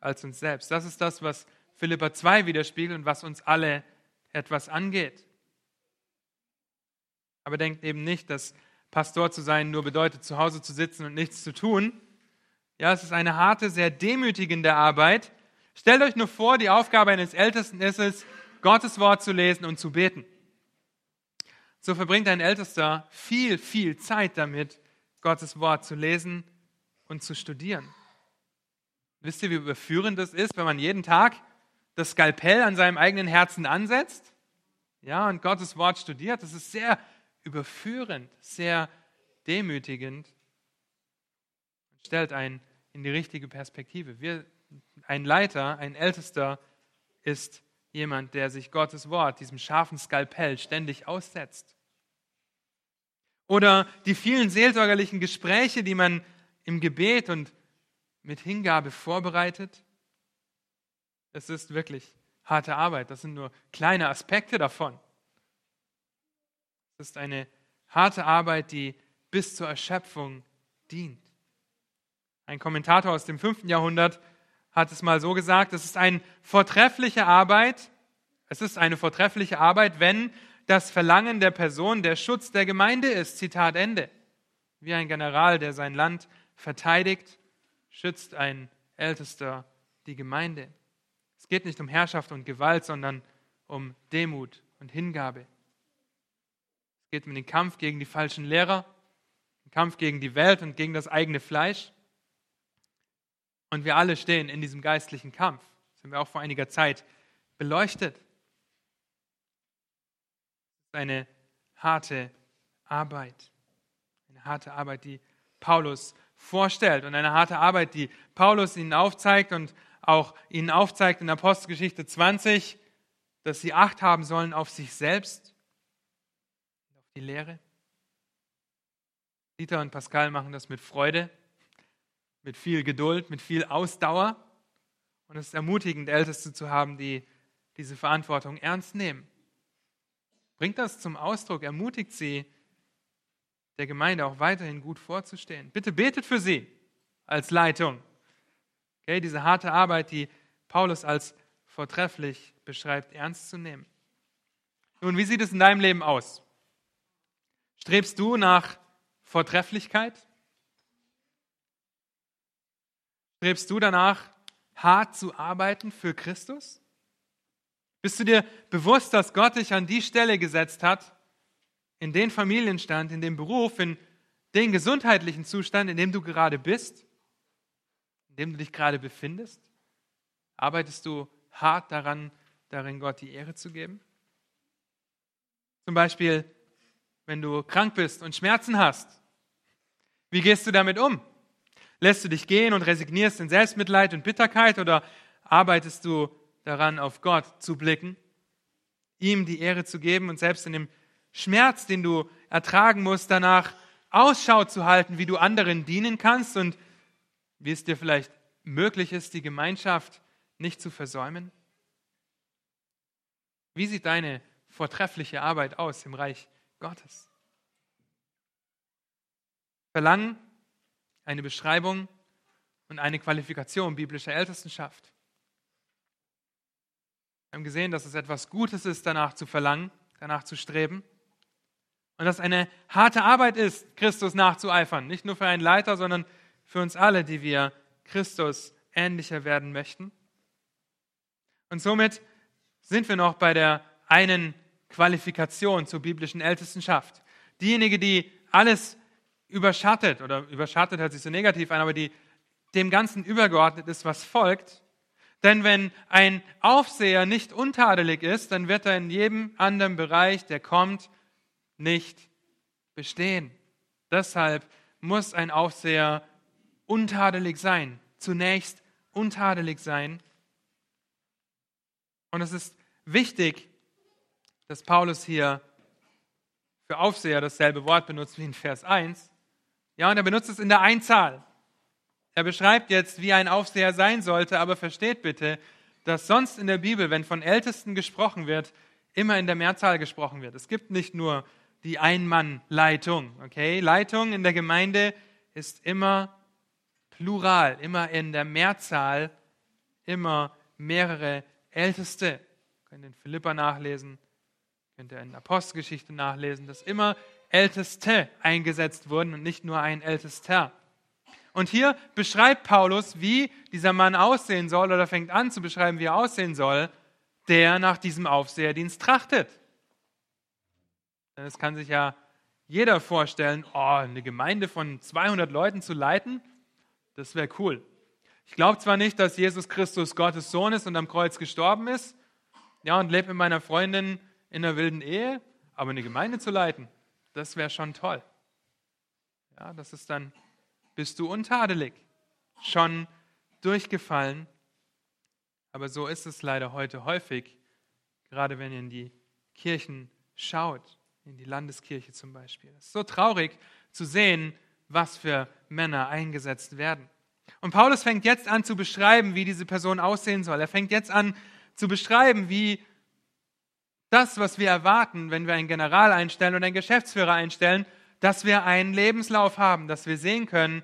als uns selbst. Das ist das, was Philippa 2 widerspiegelt und was uns alle etwas angeht. Aber denkt eben nicht, dass Pastor zu sein nur bedeutet, zu Hause zu sitzen und nichts zu tun. Ja, es ist eine harte, sehr demütigende Arbeit. Stellt euch nur vor, die Aufgabe eines Ältesten ist es, Gottes Wort zu lesen und zu beten. So verbringt ein Ältester viel, viel Zeit damit, Gottes Wort zu lesen und zu studieren. Wisst ihr, wie überführend es ist, wenn man jeden Tag das Skalpell an seinem eigenen Herzen ansetzt? Ja, und Gottes Wort studiert. Das ist sehr überführend, sehr demütigend und stellt einen in die richtige Perspektive. Wir, ein Leiter, ein Ältester ist jemand, der sich Gottes Wort, diesem scharfen Skalpell, ständig aussetzt. Oder die vielen seelsorgerlichen Gespräche, die man im Gebet und mit Hingabe vorbereitet. Es ist wirklich harte Arbeit. Das sind nur kleine Aspekte davon. Es ist eine harte Arbeit, die bis zur Erschöpfung dient. Ein Kommentator aus dem 5. Jahrhundert hat es mal so gesagt, es ist eine vortreffliche Arbeit, es ist eine vortreffliche Arbeit, wenn das Verlangen der Person der Schutz der Gemeinde ist. Zitat Ende. Wie ein General, der sein Land verteidigt, schützt ein Ältester die Gemeinde. Es geht nicht um Herrschaft und Gewalt, sondern um Demut und Hingabe geht um den Kampf gegen die falschen Lehrer, den Kampf gegen die Welt und gegen das eigene Fleisch. Und wir alle stehen in diesem geistlichen Kampf. Das haben wir auch vor einiger Zeit beleuchtet. Das ist eine harte Arbeit. Eine harte Arbeit, die Paulus vorstellt und eine harte Arbeit, die Paulus ihnen aufzeigt und auch ihnen aufzeigt in Apostelgeschichte 20, dass sie Acht haben sollen auf sich selbst die Lehre. Dieter und Pascal machen das mit Freude, mit viel Geduld, mit viel Ausdauer. Und es ist ermutigend, Älteste zu haben, die diese Verantwortung ernst nehmen. Bringt das zum Ausdruck, ermutigt sie, der Gemeinde auch weiterhin gut vorzustehen. Bitte betet für sie als Leitung. Okay, diese harte Arbeit, die Paulus als vortrefflich beschreibt, ernst zu nehmen. Nun, wie sieht es in deinem Leben aus? Strebst du nach Vortrefflichkeit? Strebst du danach, hart zu arbeiten für Christus? Bist du dir bewusst, dass Gott dich an die Stelle gesetzt hat, in den Familienstand, in den Beruf, in den gesundheitlichen Zustand, in dem du gerade bist, in dem du dich gerade befindest? Arbeitest du hart daran, darin Gott die Ehre zu geben? Zum Beispiel wenn du krank bist und Schmerzen hast? Wie gehst du damit um? Lässt du dich gehen und resignierst in Selbstmitleid und Bitterkeit oder arbeitest du daran, auf Gott zu blicken, ihm die Ehre zu geben und selbst in dem Schmerz, den du ertragen musst, danach Ausschau zu halten, wie du anderen dienen kannst und wie es dir vielleicht möglich ist, die Gemeinschaft nicht zu versäumen? Wie sieht deine vortreffliche Arbeit aus im Reich Gottes. Verlangen, eine Beschreibung und eine Qualifikation biblischer Ältestenschaft. Wir haben gesehen, dass es etwas Gutes ist, danach zu verlangen, danach zu streben. Und dass eine harte Arbeit ist, Christus nachzueifern. Nicht nur für einen Leiter, sondern für uns alle, die wir Christus ähnlicher werden möchten. Und somit sind wir noch bei der einen Qualifikation zur biblischen Ältestenschaft. Diejenigen, die alles überschattet, oder überschattet hört sich so negativ an, aber die dem Ganzen übergeordnet ist, was folgt. Denn wenn ein Aufseher nicht untadelig ist, dann wird er in jedem anderen Bereich, der kommt, nicht bestehen. Deshalb muss ein Aufseher untadelig sein, zunächst untadelig sein. Und es ist wichtig, dass Paulus hier für Aufseher dasselbe Wort benutzt wie in Vers 1. Ja, und er benutzt es in der Einzahl. Er beschreibt jetzt, wie ein Aufseher sein sollte, aber versteht bitte, dass sonst in der Bibel, wenn von Ältesten gesprochen wird, immer in der Mehrzahl gesprochen wird. Es gibt nicht nur die Ein-Mann-Leitung. Okay? Leitung in der Gemeinde ist immer plural, immer in der Mehrzahl, immer mehrere Älteste. Könnt ihr in Philippa nachlesen, könnt ihr in Apostelgeschichte nachlesen, dass immer Älteste eingesetzt wurden und nicht nur ein Ältester. Und hier beschreibt Paulus, wie dieser Mann aussehen soll oder fängt an zu beschreiben, wie er aussehen soll, der nach diesem Aufseherdienst trachtet. Denn es kann sich ja jeder vorstellen, oh, eine Gemeinde von 200 Leuten zu leiten, das wäre cool. Ich glaube zwar nicht, dass Jesus Christus Gottes Sohn ist und am Kreuz gestorben ist, ja, und lebe mit meiner Freundin in einer wilden Ehe, aber eine Gemeinde zu leiten, das wäre schon toll. Ja, das ist dann, bist du untadelig, schon durchgefallen. Aber so ist es leider heute häufig, gerade wenn ihr in die Kirchen schaut, in die Landeskirche zum Beispiel. Es ist so traurig zu sehen, was für Männer eingesetzt werden. Und Paulus fängt jetzt an zu beschreiben, wie diese Person aussehen soll. Er fängt jetzt an zu beschreiben, wie das, was wir erwarten, wenn wir einen General einstellen oder einen Geschäftsführer einstellen, dass wir einen Lebenslauf haben, dass wir sehen können,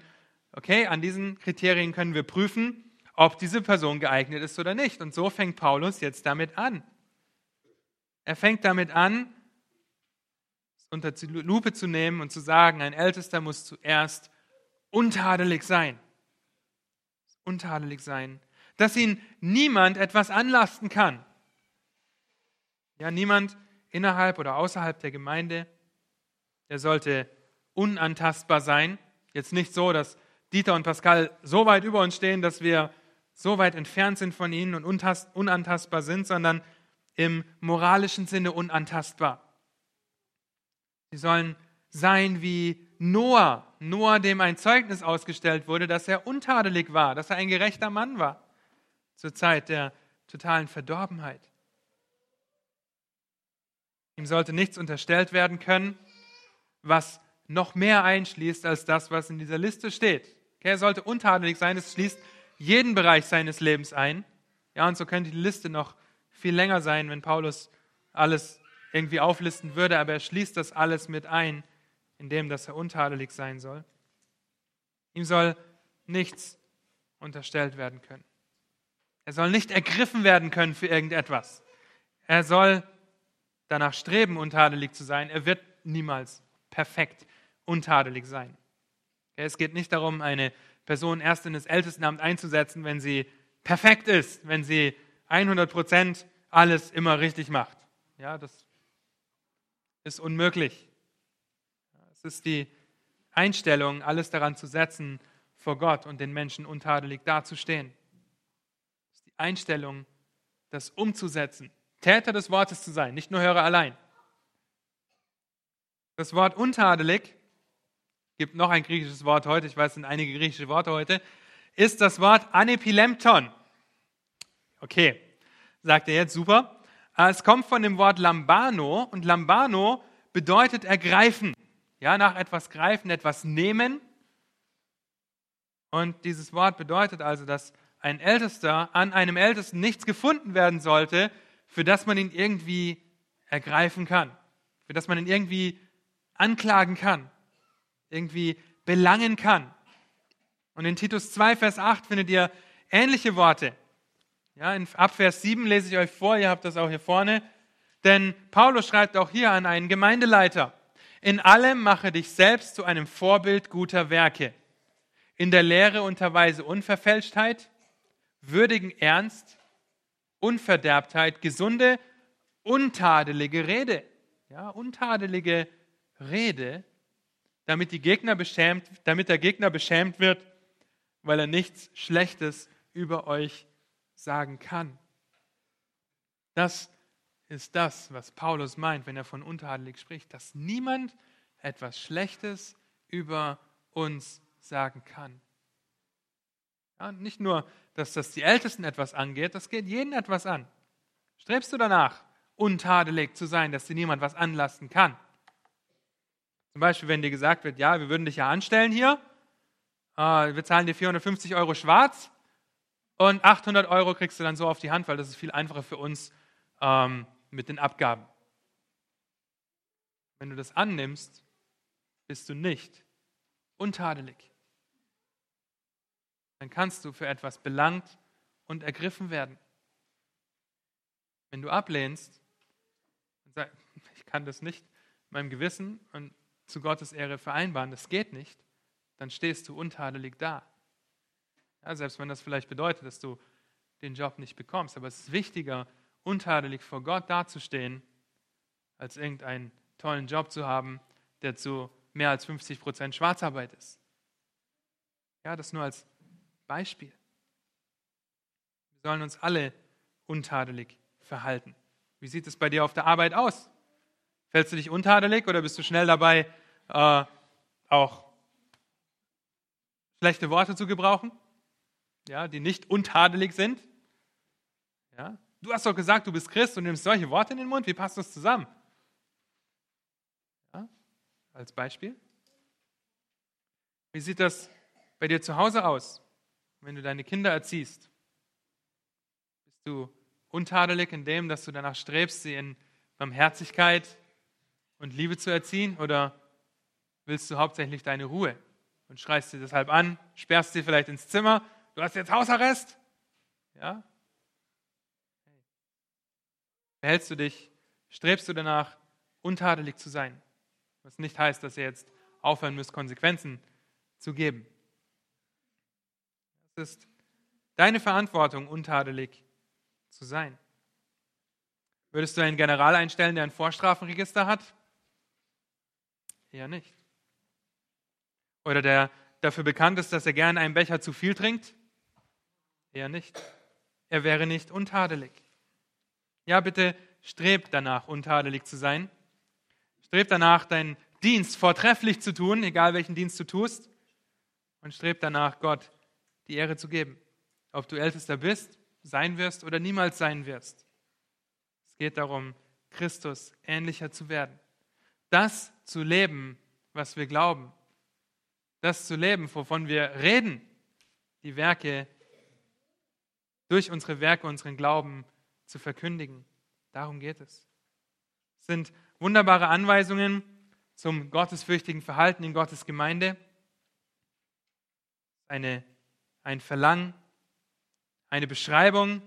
okay, an diesen Kriterien können wir prüfen, ob diese Person geeignet ist oder nicht. Und so fängt Paulus jetzt damit an. Er fängt damit an, unter die Lupe zu nehmen und zu sagen, ein Ältester muss zuerst untadelig sein. Untadelig sein. Dass ihn niemand etwas anlasten kann. Ja, niemand innerhalb oder außerhalb der Gemeinde. Er sollte unantastbar sein. Jetzt nicht so, dass Dieter und Pascal so weit über uns stehen, dass wir so weit entfernt sind von ihnen und unantastbar sind, sondern im moralischen Sinne unantastbar. Sie sollen sein wie Noah. Noah, dem ein Zeugnis ausgestellt wurde, dass er untadelig war, dass er ein gerechter Mann war zur Zeit der totalen Verdorbenheit. Ihm sollte nichts unterstellt werden können, was noch mehr einschließt als das, was in dieser Liste steht. er sollte untadelig sein, es schließt jeden Bereich seines Lebens ein. Ja, und so könnte die Liste noch viel länger sein, wenn Paulus alles irgendwie auflisten würde, aber er schließt das alles mit ein, indem dass er untadelig sein soll. Ihm soll nichts unterstellt werden können. Er soll nicht ergriffen werden können für irgendetwas. Er soll danach streben, untadelig zu sein. Er wird niemals perfekt untadelig sein. Es geht nicht darum, eine Person erst in das Ältestenamt einzusetzen, wenn sie perfekt ist, wenn sie 100 Prozent alles immer richtig macht. Ja, das ist unmöglich. Es ist die Einstellung, alles daran zu setzen, vor Gott und den Menschen untadelig dazustehen. Es ist die Einstellung, das umzusetzen, Täter des Wortes zu sein, nicht nur Hörer allein. Das Wort untadelig, gibt noch ein griechisches Wort heute, ich weiß, es sind einige griechische Worte heute, ist das Wort anepilemton. Okay, sagt er jetzt, super. Äh, es kommt von dem Wort lambano und lambano bedeutet ergreifen. Ja, nach etwas greifen, etwas nehmen. Und dieses Wort bedeutet also, dass ein Ältester an einem Ältesten nichts gefunden werden sollte, für das man ihn irgendwie ergreifen kann, für das man ihn irgendwie anklagen kann, irgendwie belangen kann. Und in Titus 2, Vers 8 findet ihr ähnliche Worte. Ja, in, ab Vers 7 lese ich euch vor, ihr habt das auch hier vorne. Denn Paulus schreibt auch hier an einen Gemeindeleiter, in allem mache dich selbst zu einem Vorbild guter Werke. In der Lehre unterweise Unverfälschtheit, würdigen Ernst, Unverderbtheit, gesunde, untadelige Rede. Ja, untadelige Rede, damit, die Gegner beschämt, damit der Gegner beschämt wird, weil er nichts Schlechtes über euch sagen kann. Das ist das, was Paulus meint, wenn er von untadelig spricht, dass niemand etwas Schlechtes über uns sagen kann. Ja, nicht nur, dass das die Ältesten etwas angeht, das geht jeden etwas an. Strebst du danach, untadelig zu sein, dass dir niemand was anlasten kann? Zum Beispiel, wenn dir gesagt wird, ja, wir würden dich ja anstellen hier, äh, wir zahlen dir 450 Euro schwarz und 800 Euro kriegst du dann so auf die Hand, weil das ist viel einfacher für uns ähm, mit den Abgaben. Wenn du das annimmst, bist du nicht untadelig. Dann kannst du für etwas belangt und ergriffen werden. Wenn du ablehnst und sagst, ich kann das nicht meinem Gewissen und zu Gottes Ehre vereinbaren, das geht nicht, dann stehst du untadelig da. Ja, selbst wenn das vielleicht bedeutet, dass du den Job nicht bekommst. Aber es ist wichtiger, untadelig vor Gott dazustehen, als irgendeinen tollen Job zu haben, der zu mehr als 50 Prozent Schwarzarbeit ist. Ja, das nur als Beispiel. Wir sollen uns alle untadelig verhalten. Wie sieht es bei dir auf der Arbeit aus? Fällst du dich untadelig oder bist du schnell dabei, äh, auch schlechte Worte zu gebrauchen, ja, die nicht untadelig sind? Ja? Du hast doch gesagt, du bist Christ und nimmst solche Worte in den Mund. Wie passt das zusammen? Ja? Als Beispiel. Wie sieht das bei dir zu Hause aus, wenn du deine Kinder erziehst? Bist du untadelig in dem, dass du danach strebst, sie in Barmherzigkeit und Liebe zu erziehen? Oder willst du hauptsächlich deine Ruhe und schreist sie deshalb an, sperrst sie vielleicht ins Zimmer, du hast jetzt Hausarrest? Ja? Verhältst du dich, strebst du danach, untadelig zu sein? Was nicht heißt, dass ihr jetzt aufhören müsst, Konsequenzen zu geben. Es ist deine Verantwortung, untadelig zu sein. Würdest du einen General einstellen, der ein Vorstrafenregister hat? Eher nicht. Oder der dafür bekannt ist, dass er gern einen Becher zu viel trinkt? Eher nicht. Er wäre nicht untadelig. Ja, bitte streb danach, untadelig zu sein. Streb danach, deinen Dienst vortrefflich zu tun, egal welchen Dienst du tust. Und streb danach, Gott die Ehre zu geben. Ob du Ältester bist, sein wirst oder niemals sein wirst. Es geht darum, Christus ähnlicher zu werden. Das zu leben, was wir glauben. Das zu leben, wovon wir reden. Die Werke, durch unsere Werke, unseren Glauben zu verkündigen. Darum geht es. Es sind wunderbare Anweisungen zum gottesfürchtigen Verhalten in Gottes Gemeinde. Eine, ein Verlangen, eine Beschreibung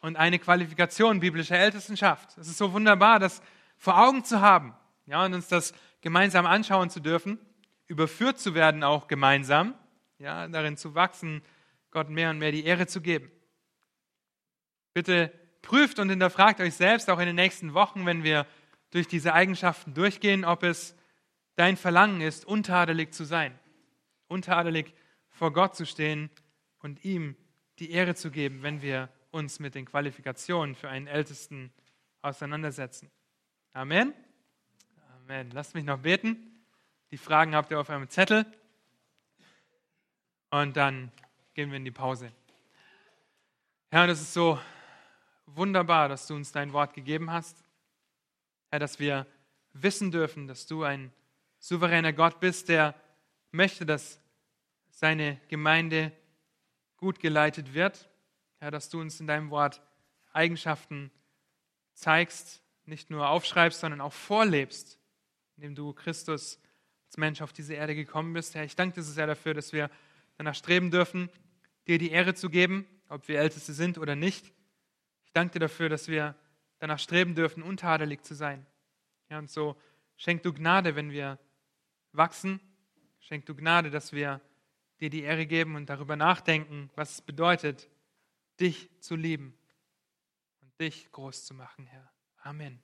und eine Qualifikation biblischer Ältestenschaft. Es ist so wunderbar, das vor Augen zu haben ja, und uns das gemeinsam anschauen zu dürfen, überführt zu werden auch gemeinsam, ja, darin zu wachsen, Gott mehr und mehr die Ehre zu geben. Bitte prüft und hinterfragt euch selbst auch in den nächsten Wochen, wenn wir durch diese Eigenschaften durchgehen, ob es dein Verlangen ist, untadelig zu sein, untadelig vor Gott zu stehen und ihm die Ehre zu geben, wenn wir uns mit den Qualifikationen für einen Ältesten auseinandersetzen. Amen. Amen. Lasst mich noch beten. Die Fragen habt ihr auf eurem Zettel. Und dann gehen wir in die Pause. Herr, das ist so wunderbar, dass du uns dein Wort gegeben hast. Herr, dass wir wissen dürfen, dass du ein souveräner Gott bist, der möchte, dass seine Gemeinde gut geleitet wird. Herr, dass du uns in deinem Wort Eigenschaften zeigst, nicht nur aufschreibst, sondern auch vorlebst, indem du Christus als Mensch auf diese Erde gekommen bist. Herr, ich danke dir sehr dafür, dass wir danach streben dürfen, dir die Ehre zu geben, ob wir Älteste sind oder nicht danke dir dafür, dass wir danach streben dürfen, untadelig zu sein. Ja, und so schenk du Gnade, wenn wir wachsen. Schenk du Gnade, dass wir dir die Ehre geben und darüber nachdenken, was es bedeutet, dich zu lieben und dich groß zu machen, Herr. Amen.